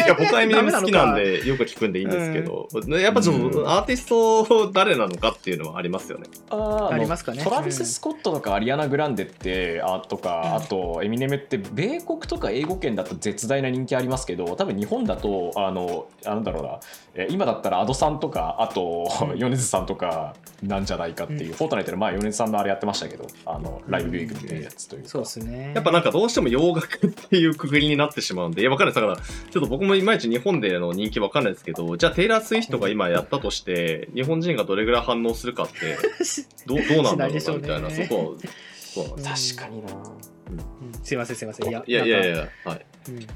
いや僕はエミネム好きなんでよく聞くんでいいんですけど、やっぱちょっとうん。アーティスト誰なのかっていうのはありますよね。あありますかね。トラビス・スコットとかアリアナ・グランデってあとか、うん。あとエミネムって米国とか英語圏だと絶大な人気ありますけど多分日本だとあのなんだろうな。え今だったらアドさんとかあとうん。米津さんとかなんじゃないかっていう、うフォートナイトで前米津さんのあれやってましたけどあのライブビューイングみたいなやつというか、そうですね。やっぱなんかどうしても洋楽っていうくくりになってしまうんで、いや、わかんない。です。だから、ちょっと僕もいまいち日本での人気わかんないですけど、じゃあテイラー・スウィフトが今やったとして、日本人がどれぐらい反応するかって、[laughs] どうどうなんだろうな、みたいな、そこ、そうなん。です。確かにな。うん。すいませんすいません。いやいやいやいや、はい。うん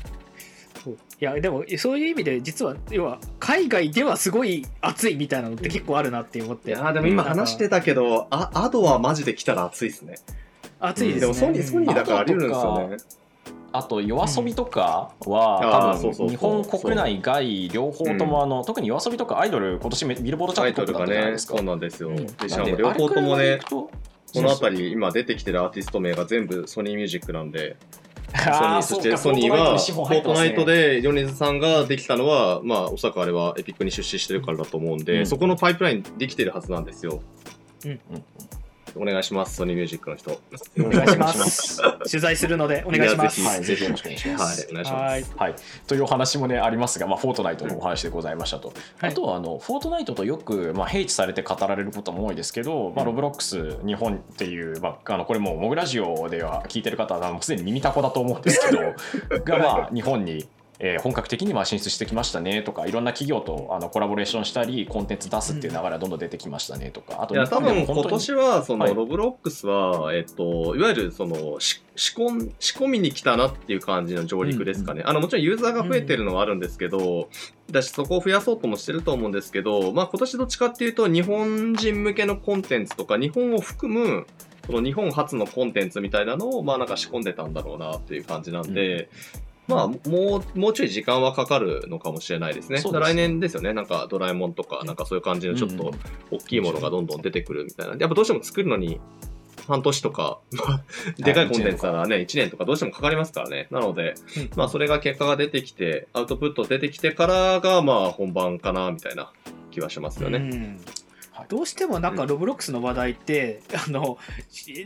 いやでもそういう意味で実は要は海外ではすごい熱いみたいなのって結構あるなって思って、いやーでも今話してたけど、あアドはマジで来たら熱いですね。熱いですね。でもソニー、ソニーだからあり得るんですよね。あと夜遊びとかは、多分日本国内外両方ともあの、特に夜遊びとかアイドル今年ビルボードチャートトップルがね、だったじゃないですか。そうなんですよ。うん。で、しかも両方ともね、ここの辺り今出てきてるアーティスト名が全部ソニーミュージックなんで、ソニあーそしてソニーは、フフォォートナイトでで米津さんができたのは、まあ、おそらくあれはエピックに出資してるからだと思うんで、うん。そこのパイプラインできてるはずなんですよ。うんお願いします、ソニーミュージックの人。お願いします [laughs] 取材するのでお願いしますはい、ぜひよろしくお願いします。はい、お願いしまはいす。はい、というお話もねありますが、まあ、フォートナイトのお話でございましたと、はいあとはあのフォートナイトとよく、まあ、併記されて語られることも多いですけど、まあ、ロブロックス日本っていう、まあ、あのこれもうモグラジオでは聞いてる方はもうすでに耳たこだと思うんですけど [laughs] が、まあ、日本に。えー本格的にまあ進出してきましたねとかいろんな企業とあのコラボレーションしたりコンテンツ出すっていう流れがどんどん出てきましたねとかあといや、多分今年は、その、はい。ロブロックスは、えっと、いわゆる、その、し仕込ん仕込みに来たなっていう感じの上陸ですかね。あの、もちろんユーザーが増えてるのはあるんですけど、だし、そこを増やそうともしてると思うんですけど、まあ、今年どっちかっていうと、日本人向けのコンテンツとか、日本を含む、その日本初のコンテンツみたいなのを、まあ、なんか仕込んでたんだろうなっていう感じなんで、まあ、もう、もうちょい時間はかかるのかもしれないですね。すね来年ですよね。なんか、ドラえもんとか、なんかそういう感じのちょっと、うん大きいものがどんどん出てくるみたいな。やっぱどうしても作るのに半年とか、[laughs] まあでかいコンテンツならね、1年とかどうしてもかかりますからね。なので、うんまあそれが結果が出てきて、アウトプット出てきてからが、まあ本番かな、みたいな気はしますよね。どうしてもなんかロブロックスの話題って、[laughs] あの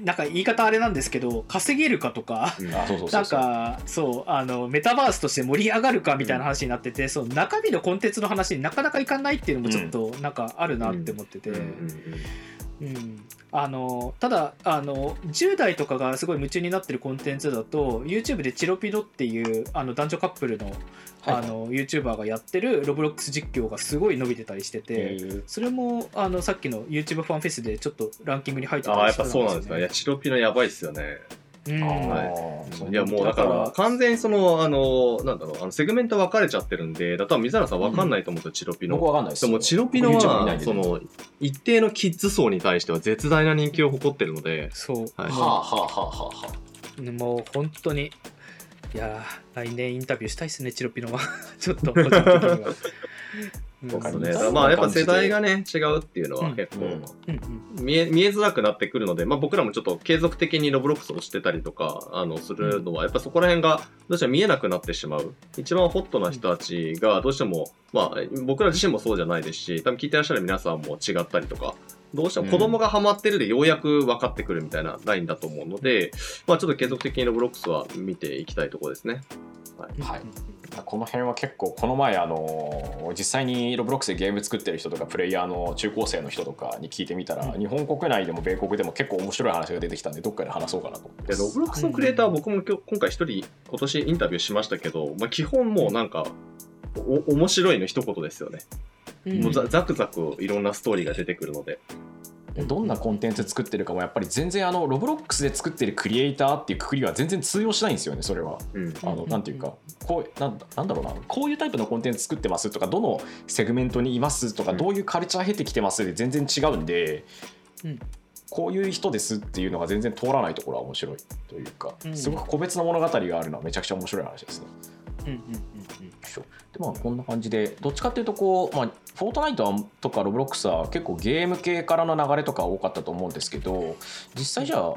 なんか言い方あれなんですけど稼げるかとかうなうんかそうあのメタバースとして盛り上がるかみたいな話になってて、そう中身のコンテンツの話になかなかいかないっていうのもちょっとなんかあるなって思ってて、うんあのただあの10代とかがすごい夢中になってるコンテンツだと YouTube でチロピノっていうあの男女カップルの,、はいあの YouTuber がやってるロブロックス実況がすごい伸びてたりしてて、えーそれもあのさっきの YouTube ファンフェスでちょっとランキングに入ってたああ、やりっぱそうなんですか。いや、チロピノやばいっすよね。はいー。そういや、もうだからら、完全にその、あの、なんだろう、あのセグメント分かれちゃってるんで、だから水原さん分かんないと思うんですよ、チロピノ。僕わかんないですでも、チロピノは、その、一定のキッズ層に対しては絶大な人気を誇ってるので、そう、はい。はあはあはあはあはあ。もう本当にいやー来年インタビューしたいですねチロピノは。[laughs] ちょっと個人的には。うん。そうですね。うんだからまあ、やっぱ世代がね、違うっていうのは結構、見え見えづらくなってくるので、まあ、僕らもちょっと継続的にロブロックスをしてたりとかあのするのは、やっぱそこら辺がどうしても見えなくなってしまう。一番ホットな人たちがどうしても、まあ、僕ら自身もそうじゃないですし多分聞いてらっしゃる皆さんも違ったりとかどうしても子供がハマってるでようやく分かってくるみたいなラインだと思うので、まあ、ちょっと継続的にロブロックスは見ていきたいところですね。はいこの辺は結構この前あの実際にロブロックスでゲーム作ってる人とかプレイヤーの中高生の人とかに聞いてみたら、日本国内でも米国でも結構面白い話が出てきたんでどっかで話そうかなと思ってますでロブロックスのクリエイターは僕も今日今回一人今年インタビューしましたけど、まあ、基本もうなんかお面白いの一言ですよね。うんもうザザクザクいろんなストーリーが出てくるので。どんなコンテンツ作ってるかもやっぱり全然あのロブロックスで作ってるクリエイターっていうくくりは全然通用しないんですよねそれは。うん。あのなんていうかこうなんだなんだろうなこういうタイプのコンテンツ作ってますとかどのセグメントにいますとかうんどういうカルチャー経てきてますで全然違うんで、うん。こういう人ですっていうのが全然通らないところは面白いというか、うん。すごく個別の物語があるのはめちゃくちゃ面白い話ですね。うんうんうんうんまあこんな感じでどっちかっていうとこう、まあ、フォートナイトとかロブロックスは結構ゲーム系からの流れとか多かったと思うんですけど実際じゃあ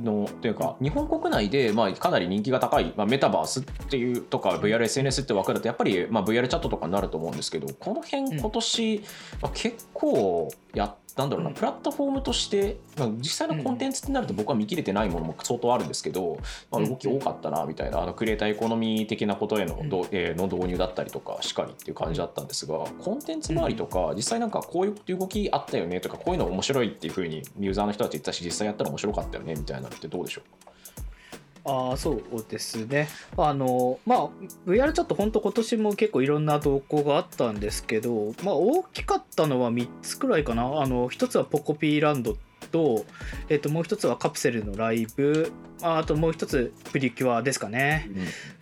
のというか日本国内でまあかなり人気が高い、まあ、メタバースっていうとか VRSNS って枠だとやっぱりまあ VR チャットとかになると思うんですけどこの辺今年、まあ、結構やっなんだろうな、うん。プラットフォームとして、まあ、実際のコンテンツってなると僕は見切れてないものも相当あるんですけど、まあ、動き多かったなみたいなあのクリエイターエコノミー的なことへの,ど、えーの導入だったりとかしかりっていう感じだったんですがコンテンツ周りとか実際なんかこういう動きあったよねとかこういうの面白いっていうふうにユーザーの人たち言ったし実際やったら面白かったよねみたいなのってどうでしょああそうですね。あのまあ VR チャット本当今年も結構いろんな動向があったんですけど、まあ大きかったのは3つくらいかな。あの一つはポコピーランドと、えっともう一つはカプセルのライブ、ああともう一つプリキュアですかね。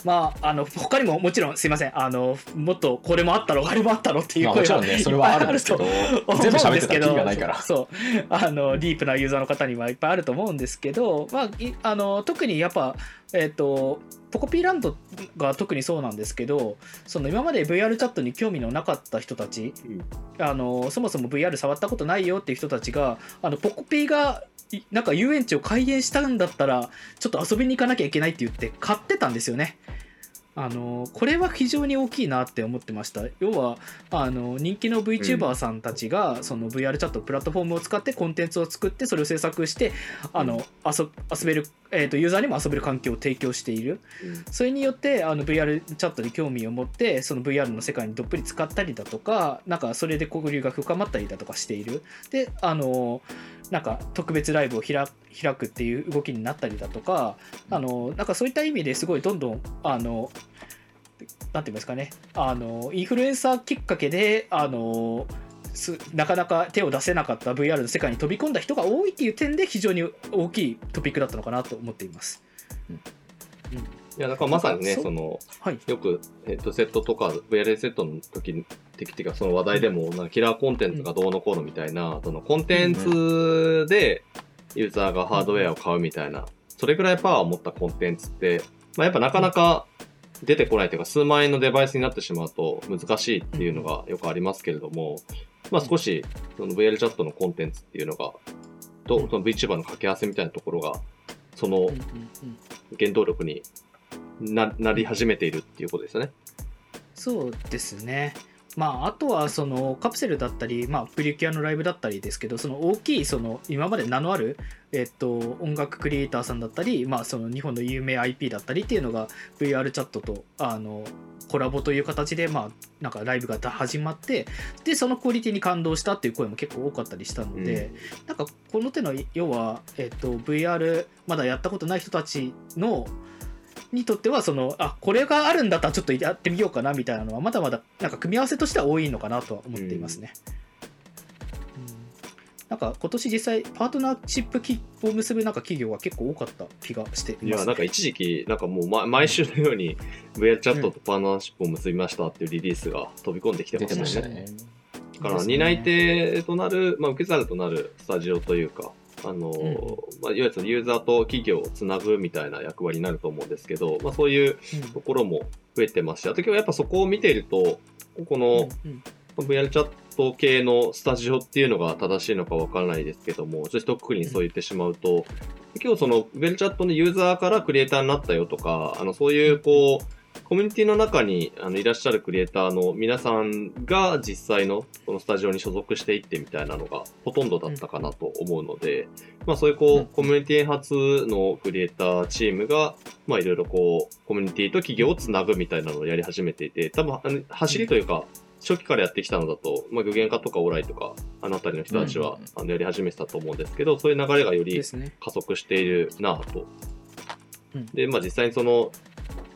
う、まああの他にももちろんすいません。あのもっとこれもあったろあれもあったろっていう声がちろんねそれはあるんですけど全部喋ってたがないから。そうあのディープなユーザーの方にはいっぱいあると思うんですけど、まあ、いあの特にやっぱ、えっとポコピーランドが特にそうなんですけどその今まで VR チャットに興味のなかった人たち、あのそもそも VR 触ったことないよっていう人たちがあのポコピーがいなんか遊園地を開園したんだったらちょっと遊びに行かなきゃいけないって言って買ってたんですよね。あのこれは非常に大きいなって思ってました。要はあの人気の VTuber さんたちが、その VR チャットプラットフォームを使ってコンテンツを作ってそれを制作してあの、遊遊べる、えー、とユーザーにも遊べる環境を提供している。それによってあの VR チャットに興味を持ってその VR の世界にどっぷり使ったりだとかなんかそれで交流が深まったりだとかしている。であのなんか特別ライブを開開くっていう動きになったりだとかあのなんかそういった意味ですごいどんどんあのなんて言いますかねあのインフルエンサーきっかけであのすなかなか手を出せなかった VR の世界に飛び込んだ人が多いっていう点で非常に大きいトピックだったのかなと思っています。いや、だからまさにね、そその、はい、よくヘッドセットとか VR セットの時的っていうかその話題でも、なんかキラーコンテンツがどうのこうのみたいな、そのコンテンツでユーザーがハードウェアを買うみたいな、それぐらいパワーを持ったコンテンツって、まあ、やっぱなかなか出てこないというか、数万円のデバイスになってしまうと難しいっていうのがよくありますけれども、まあ少しその VR チャットのコンテンツっていうのが、とその VTuber の掛け合わせみたいなところが、その原動力にななり始めているっていうことですよね。そうですね。まあ、あとはそのカプセルだったり、まあ、プリキュアのライブだったりですけどその大きいその今まで名のある、えっと、音楽クリエイターさんだったり、まあ、その日本の有名 IP だったりっていうのが VR チャットとあのコラボという形で、まあ、なんかライブが始まってでそのクオリティに感動したっていう声も結構多かったりしたので、なんかこの手の要は、えっと、VR まだやったことない人たちのにとってはそのあこれがあるんだったらちょっとやってみようかなみたいなのはまだまだなんか組み合わせとしては多いのかなとは思っていますね。うんなんか今年実際パートナーシップきを結ぶなんか企業が結構多かった気がしています、ね。いや、なんか一時期、なんかもう、ま、毎週のように VR チャットとパートナーシップを結びましたっていうリリースが飛び込んできてましたね。ね。だから、担い手となる、まあ、受け皿となるスタジオというか、あの、ん。まあ、いわゆるそのユーザーと企業をつなぐみたいな役割になると思うんですけど、まあ、そういううん。ところも増えてますし、あと今日やっぱそこを見ていると、このうん VR チャット系のスタジオっていうのが正しいのかわからないですけども、ちょっと一括りにそう言ってしまうと、今日その VR チャットのユーザーからクリエイターになったよとか、あのそういうこう、コミュニティの中にあのいらっしゃるクリエイターの皆さんが実際のこのスタジオに所属していってみたいなのがほとんどだったかなと思うので、まあそういうこうコミュニティ発のクリエイターチームがまあいろいろこうコミュニティと企業をつなぐみたいなのをやり始めていて、多分あの走りというか初期からやってきたのだと、まあ具現化とかオーライとかあのあたりの人たちはうんあのやり始めてたと思うんですけど、そういう流れがより。加速しているなぁと。うん。で、まあ実際にその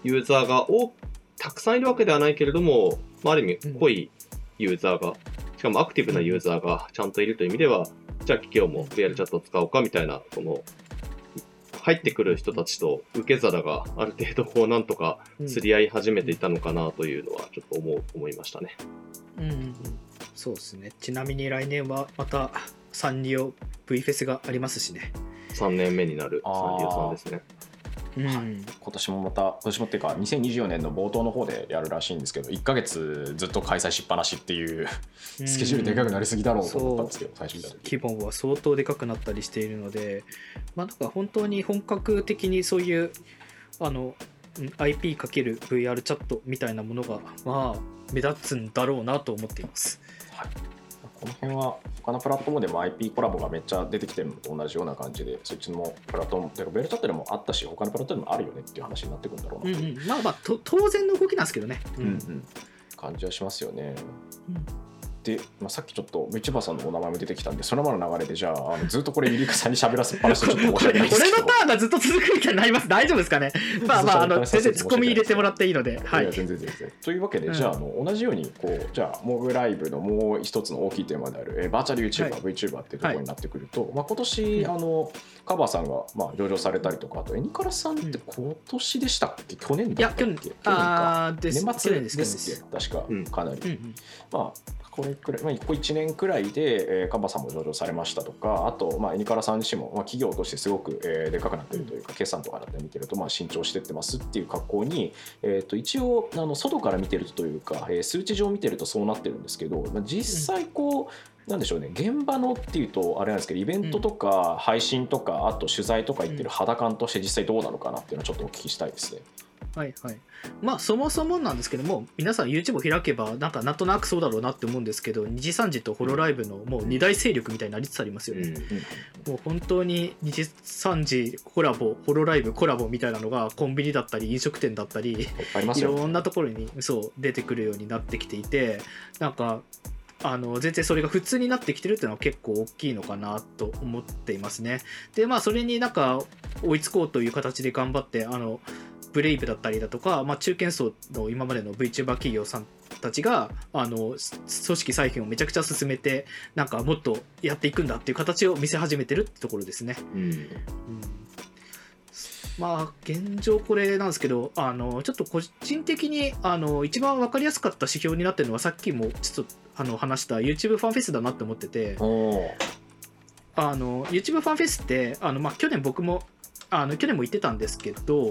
ユーザーが多たくさんいるわけではないけれども、まあ、ある意味濃いユーザーが、しかもアクティブなユーザーがちゃんといるという意味では、じゃあ企業も VR チャットを使おうかみたいな、この入ってくる人たちと受け皿がある程度こうなんとかうん釣り合い始めていたのかなというのはちょっと思う思いましたね。うんうんうんそうですね。ちなみに来年はまたサンリオ V フェスがありますしね。3年目になるサンリオさんですね。うんはい。今年もまた今年もっていうか2024年の冒頭の方でやるらしいんですけど1ヶ月ずっと開催しっぱなしっていう [laughs] スケジュールでかくなりすぎだろうと思ったんですけど最初見た時。規模は相当でかくなったりしているので、まあ、なんか本当に本格的にそういうあのうん IP×VR チャットみたいなものが、まあ、目立つんだろうなと思っています。はい、この辺は他のプラットフォームでも IP コラボがめっちゃ出てきてるのと同じような感じでそっちのプラットフォームでベルチャットでもあったし他のプラットフォームでもあるよねっていう話になってくるんだろううなんという、うん、まあまあと当然の動きなんですけどね。うんうん感じはしますよね。で、まあ、さっきちょっと VTuber さんのお名前も出てきたんでそのままの流れでじゃああのずっとこれゆりかさんに喋らせっぱなしでちょっと申しこれ訳ないですけど俺のターンがずっと続くみたいになります。大丈夫ですかね。まあまあ、あの全然ツッコミ入れてもらっていいので。はいいや。全然全然というわけで、じゃああの同じようにこうじゃあモグライブのもう一つの大きいテーマである、えバーチャル YouTuber、はい VTuber っていうところになってくると、まあ、今年、あのカバーさんが、まあ、上場されたりとかあとエニカラさんって今年でしたっけ去年だったっけいや去年去年か年末年ですですっけ確か、うんかなり、うんうんまあこれくらい、まあ、ここ1年くらいで、えーカバさんも上場されましたとかあと、まあ、エニカラさん自身も、まあ、企業としてすごく、えーでかくなってるというか、決算とかだって見てると、まあ、伸長してってますっていう格好に、えー、と一応あの外から見てるとというか、えー数値上見てるとそうなってるんですけど、まあ、実際こう、なんでしょうね現場のっていうとあれなんですけどイベントとか配信とかあと取材とか行ってる肌感として実際どうなのかなっていうのをちょっとお聞きしたいですね。はいはい。まあそもそもなんですけども皆さん YouTube を開けばなんかなんとなくそうだろうなって思うんですけど二次三次とホロライブのもう二大勢力みたいになりつつありますよね。もう本当に二次三次コラボホロライブコラボみたいなのがコンビニだったり飲食店だったりいろんなところにそう出てくるようになってきていてなんかあの全然それが普通になってきてるっていうのは結構大きいのかなと思っていますね。でまあそれになんか追いつこうという形で頑張ってあのブレイブだったりだとか、まあ、中堅層の今までの VTuber 企業さんたちがあのす組織再編をめちゃくちゃ進めてなんかもっとやっていくんだっていう形を見せ始めてるってところですね。うん。うん。まあ現状これなんですけどあのちょっと個人的にあの一番分かりやすかった指標になってるのはさっきもちょっとあの話した YouTube ファンフェスだなって思っててあの YouTube ファンフェスってあの、まあ、去年僕もあの去年も言ってたんですけど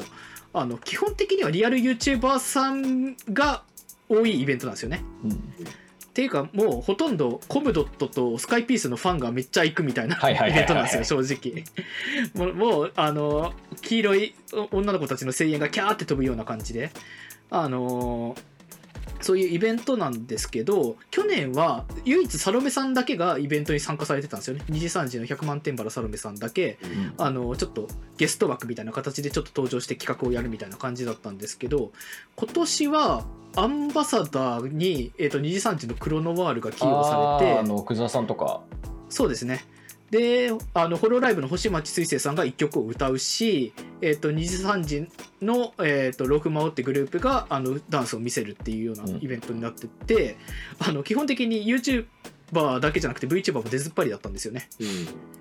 あの基本的にはリアル YouTuber さんが多いイベントなんですよね。うんっていうかもうほとんどコムドットとスカイピースのファンがめっちゃ行くみたいなイベントなんですよ正直。もうもうあの黄色い女の子たちの声援がキャーって飛ぶような感じで。あのそういうイベントなんですけど去年は唯一サロメさんだけがイベントに参加されてたんですよね。2時3時の100万点バラサロメさんだけ。あのちょっとゲスト枠みたいな形でちょっと登場して企画をやるみたいな感じだったんですけど今年はアンバサダーに、えー、と2時3時のクロノワールが起用されて。あの久沢さんとか。そうですねであのホロライブの星町水星さんが1曲を歌うし、えー、と2時3時の、えー、とロフマオってグループがあのダンスを見せるっていうようなうん。イベントになってて、あの基本的に YouTuber だけじゃなくて VTuber も出ずっぱりだったんですよね。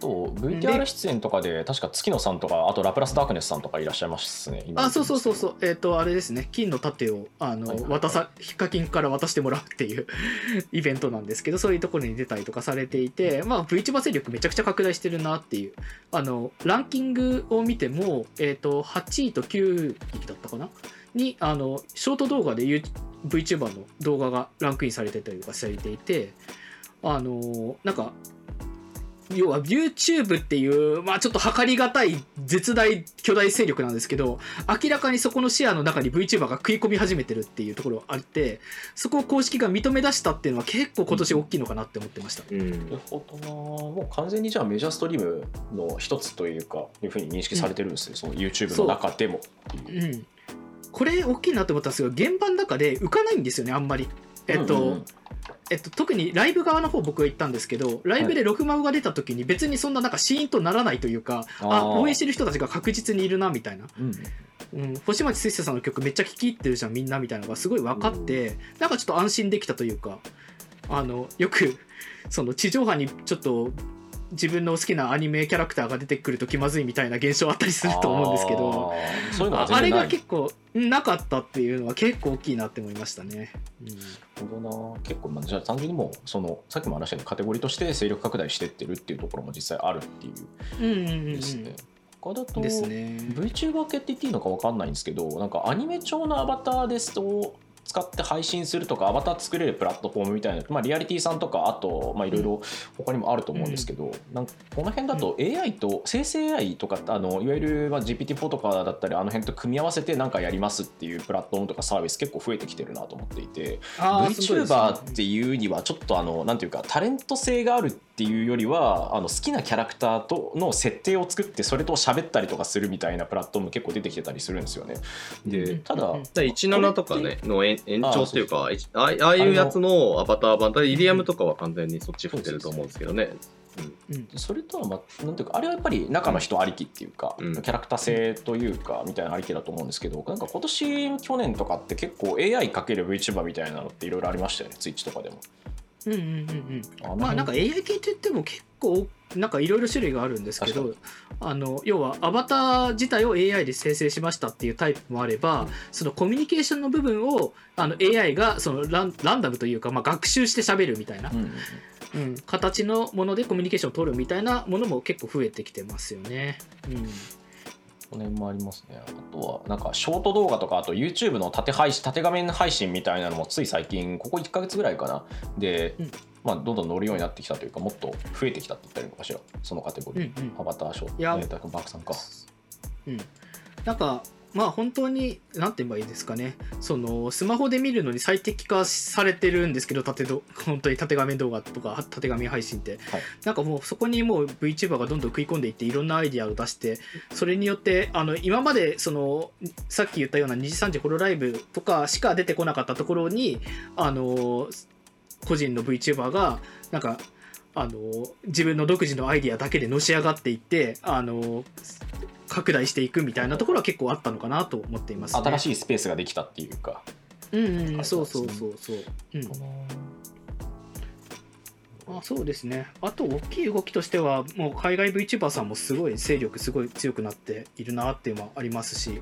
と VTR 出演とかで確か月野さんとかあとラプラスダークネスさんとかいらっしゃいますね今。あそうそうそうそう。えっ、とあれですね。金の盾をあの、はいはい。はい渡さヒカキンから渡してもらうっていう [laughs] イベントなんですけどそういうところに出たりとかされていてまあ VTuber 勢力めちゃくちゃ拡大してるなっていう。あのランキングを見ても、えっと8位と9位だったかな？にあのショート動画で VTuber の動画がランクインされてたりとかされていてあのなんか要は YouTube っていう、まあ、ちょっと測りがたい絶大巨大勢力なんですけど明らかにそこのシェアの中に VTuber が食い込み始めてるっていうところがあってそこを公式が認め出したっていうのは結構今年大きいのかなって思ってました。うん。なるほどなもう完全にじゃあメジャーストリームの一つというかいうふうに認識されてるんですね、その YouTube の中でもう。う。ん、これ大きいなと思ったんですけど現場の中で浮かないんですよねあんまり。えっと、うんうんえっと、特にライブ側の方僕が言ったんですけどライブでロフマウが出た時に別にそんななんかシーンとならないというか、あ応援してる人たちが確実にいるなみたいな。うん。うん、星町水星さんの曲めっちゃ聴き入ってるじゃんみんなみたいなのがすごい分かって、なんかちょっと安心できたというかあのよくその地上波にちょっと自分の好きなアニメキャラクターが出てくると気まずいみたいな現象あったりすると思うんですけどあういうああれが結構なかったっていうのは結構大きいなって思いましたね。なるほどな結構まあじゃあ単純にもうそのさっきも話したようにカテゴリーとして勢力拡大してってるっていうところも実際あるっていううんうんうんうんうんですね。他他だとですね VTuber 系って言っていいのか分かんないんですけどなんかアニメ調のアバターですと使って配信するとかアバター作れるプラットフォームみたいな、まあ、リアリティさんとかあとまあいろいろ他にもあると思うんですけど、なんかこの辺だと AI と生成 AI とかあのいわゆるまあ GPT-4 とかだったりあの辺と組み合わせて何かやりますっていうプラットフォームとかサービス結構増えてきてるなと思っていて VTuber っていうにはちょっとあのなんていうかタレント性があるっていうよりはあの好きなキャラクターとの設定を作ってそれと喋ったりとかするみたいなプラットフォーム結構出てきてたりするんですよね。でただ、うんだから17とかね、の延延長っていうか、ああいうやつのアバター版、だイリアムとかは完全にそっち振ってると思うんですけどね。うん。それとは、まあ、なんていうかあれはやっぱり中の人ありきっていうか、うん。キャラクター性というかみたいなのありきだと思うんですけどなんか今年去年とかって結構 AI かける VTuber みたいなのっていろいろありましたよね Twitch とかでも。うんうんうんうん。まあなんか AI 系って言っても結構なんかいろいろ種類があるんですけどあの要はアバター自体を AI で生成しましたっていうタイプもあれば、そのコミュニケーションの部分をあの AI がそのランランダムというか、まあ、学習して喋るみたいなう、んうんうん。うん、形のものでコミュニケーションを取るみたいなものも結構増えてきてますよね。うんこの辺もありますね。あとは、なんか、ショート動画とか、あと YouTube の縦配信、縦画面配信みたいなのも、つい最近、ここ1ヶ月ぐらいかな。で、うんまあ、どんどん乗るようになってきたというか、もっと増えてきたって言ったらいいのかしら、そのカテゴリー。うんうんアバターショート、いやえーとバークさんか。うん、なんかまあ本当に何て言えばいいですかね。そのスマホで見るのに最適化されてるんですけど縦ど [laughs] 本当に縦画面動画とか縦画面配信って、はい。なんかもうそこにもう VTuber がどんどん食い込んでいっていろんなアイディアを出してそれによってあの今までそのさっき言ったような2時3時ホロライブとかしか出てこなかったところにあの個人の VTuber がなんかあの自分の独自のアイディアだけでのし上がっていってあの拡大していくみたいなところは結構あったのかなと思っています、ね。新しいスペースができたっていうか。うんうん、はいそうそうそうそう。うんあそうですね。あと大きい動きとしては、もう海外 VTuber さんもすごい勢力すごい強くなっているなっていうのはありますし、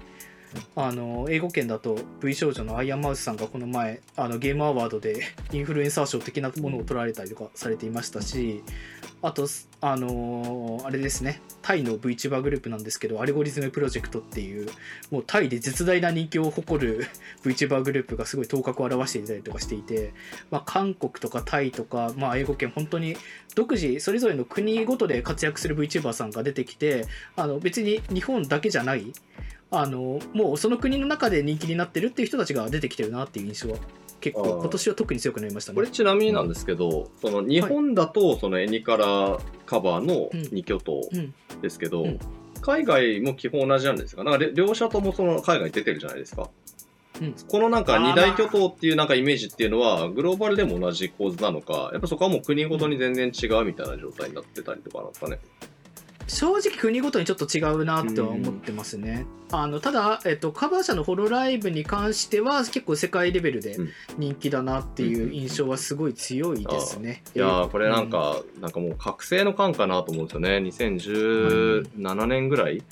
あの英語圏だと V 少女のアイアンマウスさんがこの前あのゲームアワードでインフルエンサー賞的なものを取られたりとかされていましたし、あとあのあれですね。タイの VTuber グループなんですけどアルゴリズムプロジェクトっていうもうタイで絶大な人気を誇る [laughs] VTuber グループがすごい頭角を現していたりとかしていて、まあ、韓国とかタイとか、まあ、英語圏本当に独自それぞれの国ごとで活躍する VTuber さんが出てきてあの別に日本だけじゃないあのもうその国の中で人気になってるっていう人たちが出てきてるなっていう印象は結構今年は特に強くなりましたね。これちなみになんですけど、その日本だとそのエニカラカバーの2巨頭うん。ですけど、うん。海外も基本同じなんですが、なんかれ両者ともその海外に出てるじゃないですか。うん。このなんかあー二大巨頭っていうなんかイメージっていうのはグローバルでも同じ構図なのか、やっぱそこはもう国ごとに全然違うみたいな状態になってたりとかなんですかね？正直国ごとにちょっと違うなっては思ってますね。あのただ、えっと、カバー社のホロライブに関しては結構世界レベルでうん人気だなっていう印象はすごい強いですね。いやーこれなんか、なんかもう覚醒の感かなと思うんですよね。2017年ぐらい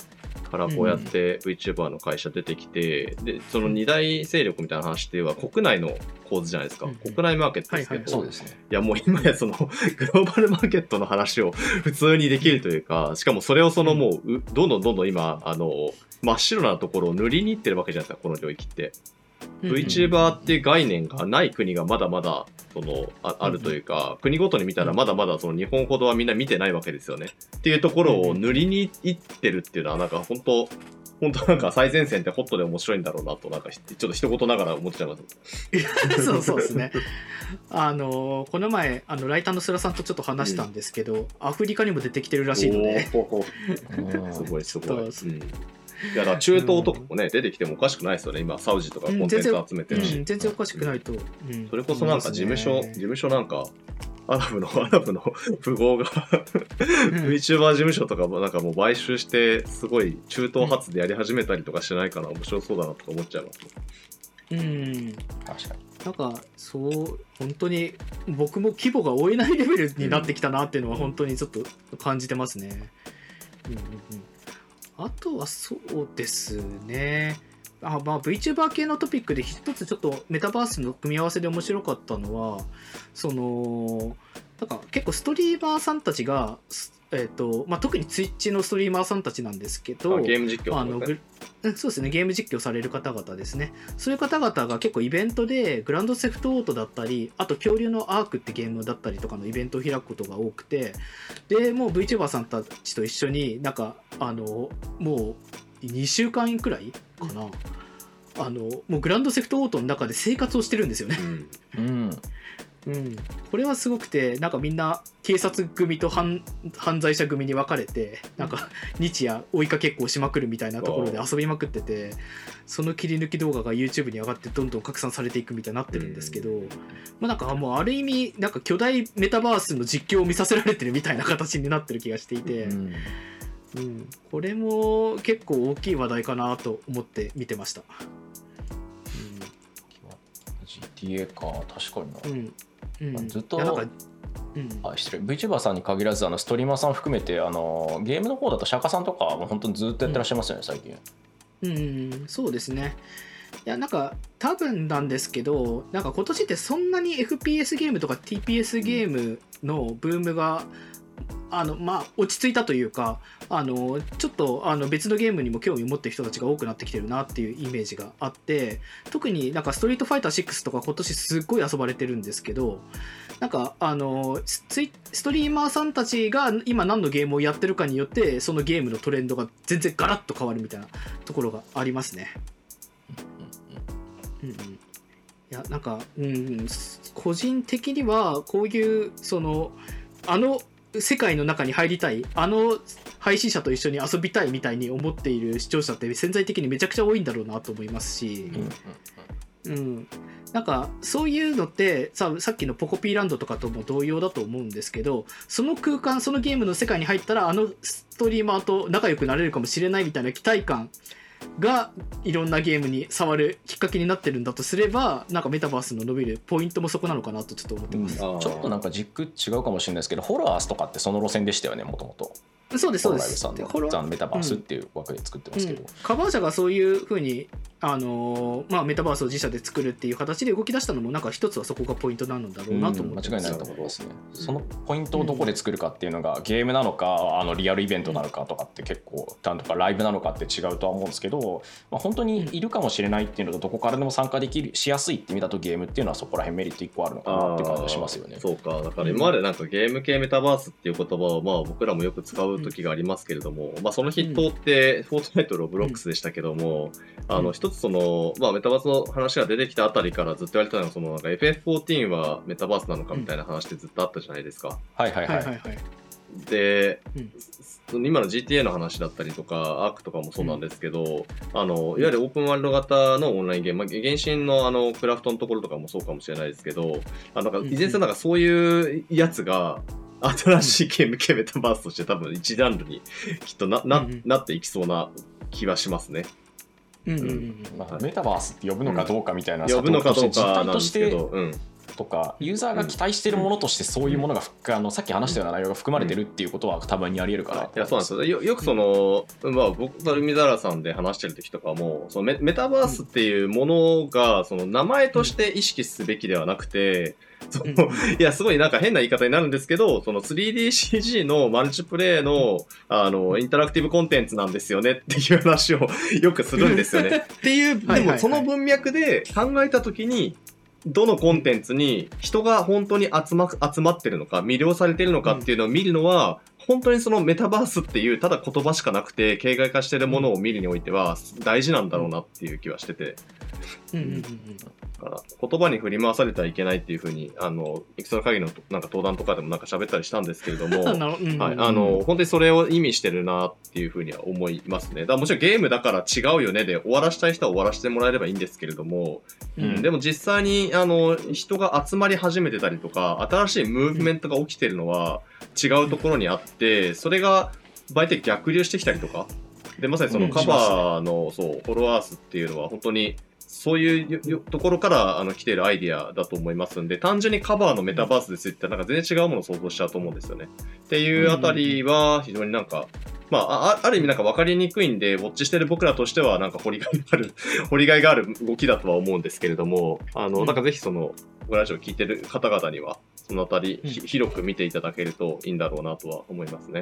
からこうやって VTuber の会社出てきて、で、その二大勢力みたいな話っていうのは国内の構図じゃないですか。うん国内マーケットですけど、はいはいそうですね。いやもう今やそのグローバルマーケットの話を普通にできるというか、しかもそれをそのもう、うどんどんどんどん今、あの、真っ白なところを塗りに行ってるわけじゃないですか、この領域って。うん VTuber っていう概念がない国がまだまだそのああるというか、国ごとに見たらまだまだその日本ほどはみんな見てないわけですよね。っていうところを塗りに行ってるっていうのはなんか本当本当なんか最前線ってホットで面白いんだろうなとなんかちょっと一言ながら思っちゃいます。そうそうですね。[laughs] あのこの前あのライターのスラさんとちょっと話したんですけど、アフリカにも出てきてるらしいので、[laughs] すごいすごい。だから中東とかもね、出てきてもおかしくないですよね。今、サウジとかコンテンツ集めてうん、るし。全然おかしくないと。うんそれこそなんか事務所、事務所なんか、アラブの、アラブの [laughs] 富豪が、ん VTuber 事務所とかもなんかもう買収して、すごい中東発でやり始めたりとかしないかな、面白そうだなとか思っちゃいます。うん確かに。なんかそう本当に僕も規模が追えないレベルになってきたなっていうのは本当にちょっと感じてますね。うんうんうん、あとはそうですね。あまあ、VTuber 系のトピックで一つちょっとメタバースの組み合わせで面白かったのはそのなんか結構ストリーマーさんたちが、えーとまあ、特にツイッチのストリーマーさんたちなんですけどあゲーム実況そうですねゲーム実況される方々ですね。そういう方々が結構イベントでグランドセフトオートだったりあと恐竜のアークってゲームだったりとかのイベントを開くことが多くてでもう VTuber さんたちと一緒になんかあのもう2週間くらいかな。あのもうグランドセフトオートの中で生活をしてるんですよね。うん。うんうん、これはすごくてなんかみんな警察組と犯犯罪者組に分かれてなんか日夜追いかけっこをしまくるみたいなところで遊びまくっててその切り抜き動画が YouTube に上がってどんどん拡散されていくみたいになってるんですけど、まあ、なんかもうある意味なんか巨大メタバースの実況を見させられてるみたいな形になってる気がしていて、うん。うん、これも結構大きい話題かなと思って見てました。GTA か確かにな、うんうん。うん、ずっとうん。あ失礼。VTuber さんに限らずあのストリーマーさん含めてあのゲームの方だと釈迦さんとかもう本当にずっとやってらっしゃいますよね、最近。うん、そうですね。いや、なんか、多分なんですけど、なんか今年ってそんなに FPS ゲームとか TPS ゲームのブームが、あの、まあ、落ち着いたというか、あの、ちょっと、あの、別のゲームにも興味を持ってる人たちが多くなってきてるなっていうイメージがあって、特になんかストリートファイター6とか今年すっごい遊ばれてるんですけど、なんかあのツイストリーマーさんたちが今何のゲームをやってるかによってそのゲームのトレンドが全然ガラッと変わるみたいなところがありますね。うんうん、いやなんか、うん、個人的にはこういうそのあの世界の中に入りたいあの配信者と一緒に遊びたいみたいに思っている視聴者って潜在的にめちゃくちゃ多いんだろうなと思いますし。うんなんかそういうのってささっきのポコピーランドとかとも同様だと思うんですけどその空間そのゲームの世界に入ったらあのストリーマーと仲良くなれるかもしれないみたいな期待感がいろんなゲームに触るきっかけになってるんだとすればなんかメタバースの伸びるポイントもそこなのかなとちょっと思ってます、あー。ちょっとなんか軸違うかもしれないですけどホラースとかってその路線でしたよねもともとそうですそうでホロライブさんのザ・メタバースっていう枠で作ってますけど、うん。カバー社がそういうふうに、あのーまあ、メタバースを自社で作るっていう形で動き出したのもなんか一つはそこがポイントなのだろうなと思ってます。間違いないと思いますね。そのポイントをどこで作るかっていうのが、ゲームなのかあのリアルイベントなのかとかって結構なんとかライブなのかって違うとは思うんですけど、まあ、本当にいるかもしれないっていうのとどこからでも参加できるしやすいって意味だとゲームっていうのはそこら辺メリット1個あるのかなって感じがしますよね。そうか。だから今までなんかゲーム系メタバースっていう言葉をまあ僕らもよく使う時がありますけれども、まあその筆頭ってフォートナイト、ロブロックスでしたけども、あの一つその、まあメタバースの話が出てきたあたりからずっと言われてたのが、そのなんか FF14 はメタバースなのかみたいな話ってずっとあったじゃないですか。はいはいはい。い。ははいはい。で、うん。今の GTA の話だったりとか、アークとかもそうなんですけど、あの、いわゆるオープンワールド型のオンラインゲーム、まあ、原神のあの、クラフトのところとかもそうかもしれないですけど、あなんか、うん。いずれにせよなんかそういうやつが、新しいゲーム系メタバースとして多分一ジャンルにきっとな、なうんうんなっていきそうな気はしますね。うんうんうんまあ、メタバースって呼ぶのかどうかみたいな、呼ぶのかどう実かなんで態としてすけど、うん。とかユーザーが期待しているものとしてそういうものが、あのさっき話したような内容が含まれてるっていうことは多分にありえるかなといや、そうなんですよ。よよくその、まあ、僕と海皿さんで話してる時とかも、そのメメタバースっていうものが、その名前として意識すべきではなくて、そのいや、すごいなんか変な言い方になるんですけど、その 3DCG のマルチプレイの、あの、インタラクティブコンテンツなんですよねっていう話をよくするんですよね。[laughs] っていう、でもその文脈で考えた時に、どのコンテンツに人が本当に集ま集まってるのか、魅了されてるのかっていうのを見るのは、本当にそのメタバースっていうただ言葉しかなくて形骸化してるものを見るにおいては大事なんだろうなっていう気はしてて、うんうんうんだから言葉に振り回されてはいけないっていうふうに、あの、エクソの会議のなんか登壇とかでもなんか喋ったりしたんですけれども、[laughs] はい、あの、本当にそれを意味してるなっていうふうには思いますね。だもちろんゲームだから違うよねで終わらしたい人は終わらせてもらえればいいんですけれども、うん。でも実際にあの人が集まり始めてたりとか、新しいムーブメントが起きてるのは違うところにあって、それが場合的に逆流してきたりとか、で、まさにそのうん。カバーの、そう、フォロワースっていうのは本当にそういうところからあの来ているアイディアだと思いますんで、単純にカバーのメタバースですってなんか全然違うものを想像しちゃうと思うんですよね。っていうあたりは非常になんかまあ、あある意味なんか分かりにくいんで、ウォッチしてる僕らとしては、なんか掘りがいがある、[laughs] 掘りがいがある動きだとは思うんですけれども、あの、うん。なんかぜひその、ごラジオ聞いてる方々には、そのあたり、ひうん。広く見ていただけるといいんだろうなとは思いますね。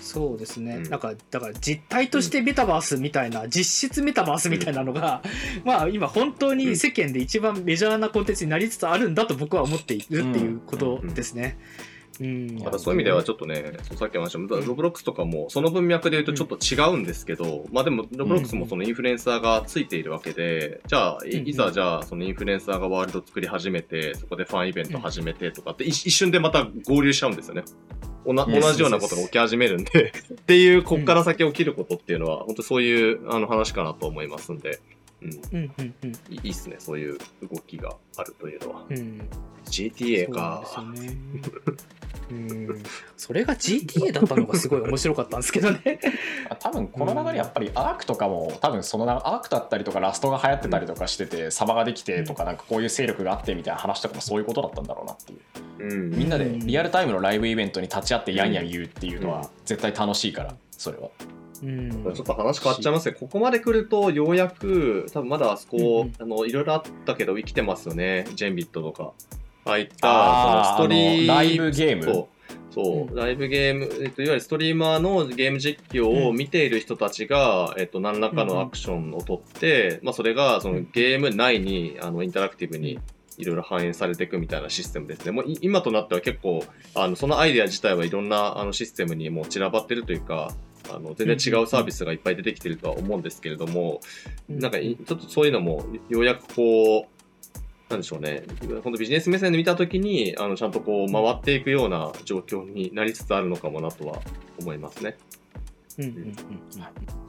そうですね、うん。なんかだから実態としてメタバースみたいな、実質メタバースみたいなのが、まあ今本当に世間で一番メジャーなコンテンツになりつつあるんだと僕は思っているっていうことですね。うんまたそういう意味ではちょっとね、そうさっき話したロブロックスとかもその文脈で言うとちょっと違うんですけど、まあでもロブロックスもそのインフルエンサーがついているわけで、じゃあいざじゃあそのインフルエンサーがワールド作り始めて、そこでファンイベント始めてとかって一一瞬でまた合流しちゃうんですよね。同じようなことが起き始めるんで、[laughs] っていう、こっから先起きることっていうのは、本当そういうあの話かなと思いますんで、うん、うんうんうん。いいいっすね、そういう動きがあるというのは。うん、GTA か。そうなんですよね。うん、それが GTA だったのがすごい面白かったんですけどね。[laughs] 多分この流れやっぱりアークとかも多分そのなアークだったりとかラストが流行ってたりとかしててサバができてとかなんかこういう勢力があってみたいな話とかもそういうことだったんだろうなっていう。うん。みんなでリアルタイムのライブイベントに立ち会ってやんやん言うっていうのは絶対楽しいからそれはうんちょっと話変わっちゃいますけど、ここまで来ると、ようやく、多分まだあそこ、うんうんあの、いろいろあったけど、生きてますよね。ジェンビットとか。ああいった、そのストリーライブゲームそう。ライブゲーム、えっと、いわゆるストリーマーのゲーム実況を見ている人たちが、えっと、何らかのアクションを取って、まあ、それが、そのゲーム内に、あの、インタラクティブに、いろいろ反映されていくみたいなシステムですね。もうい今となっては結構、あのそのアイデア自体はいろんなあのシステムにもう散らばってるというか、あの全然違うサービスがいっぱい出てきてるとは思うんですけれども、なんかいちょっとそういうのもようやくこう、なんでしょうね、本当ビジネス目線で見たときに、あのちゃんとこう回っていくような状況になりつつあるのかもなとは思いますね。うんうんうんうん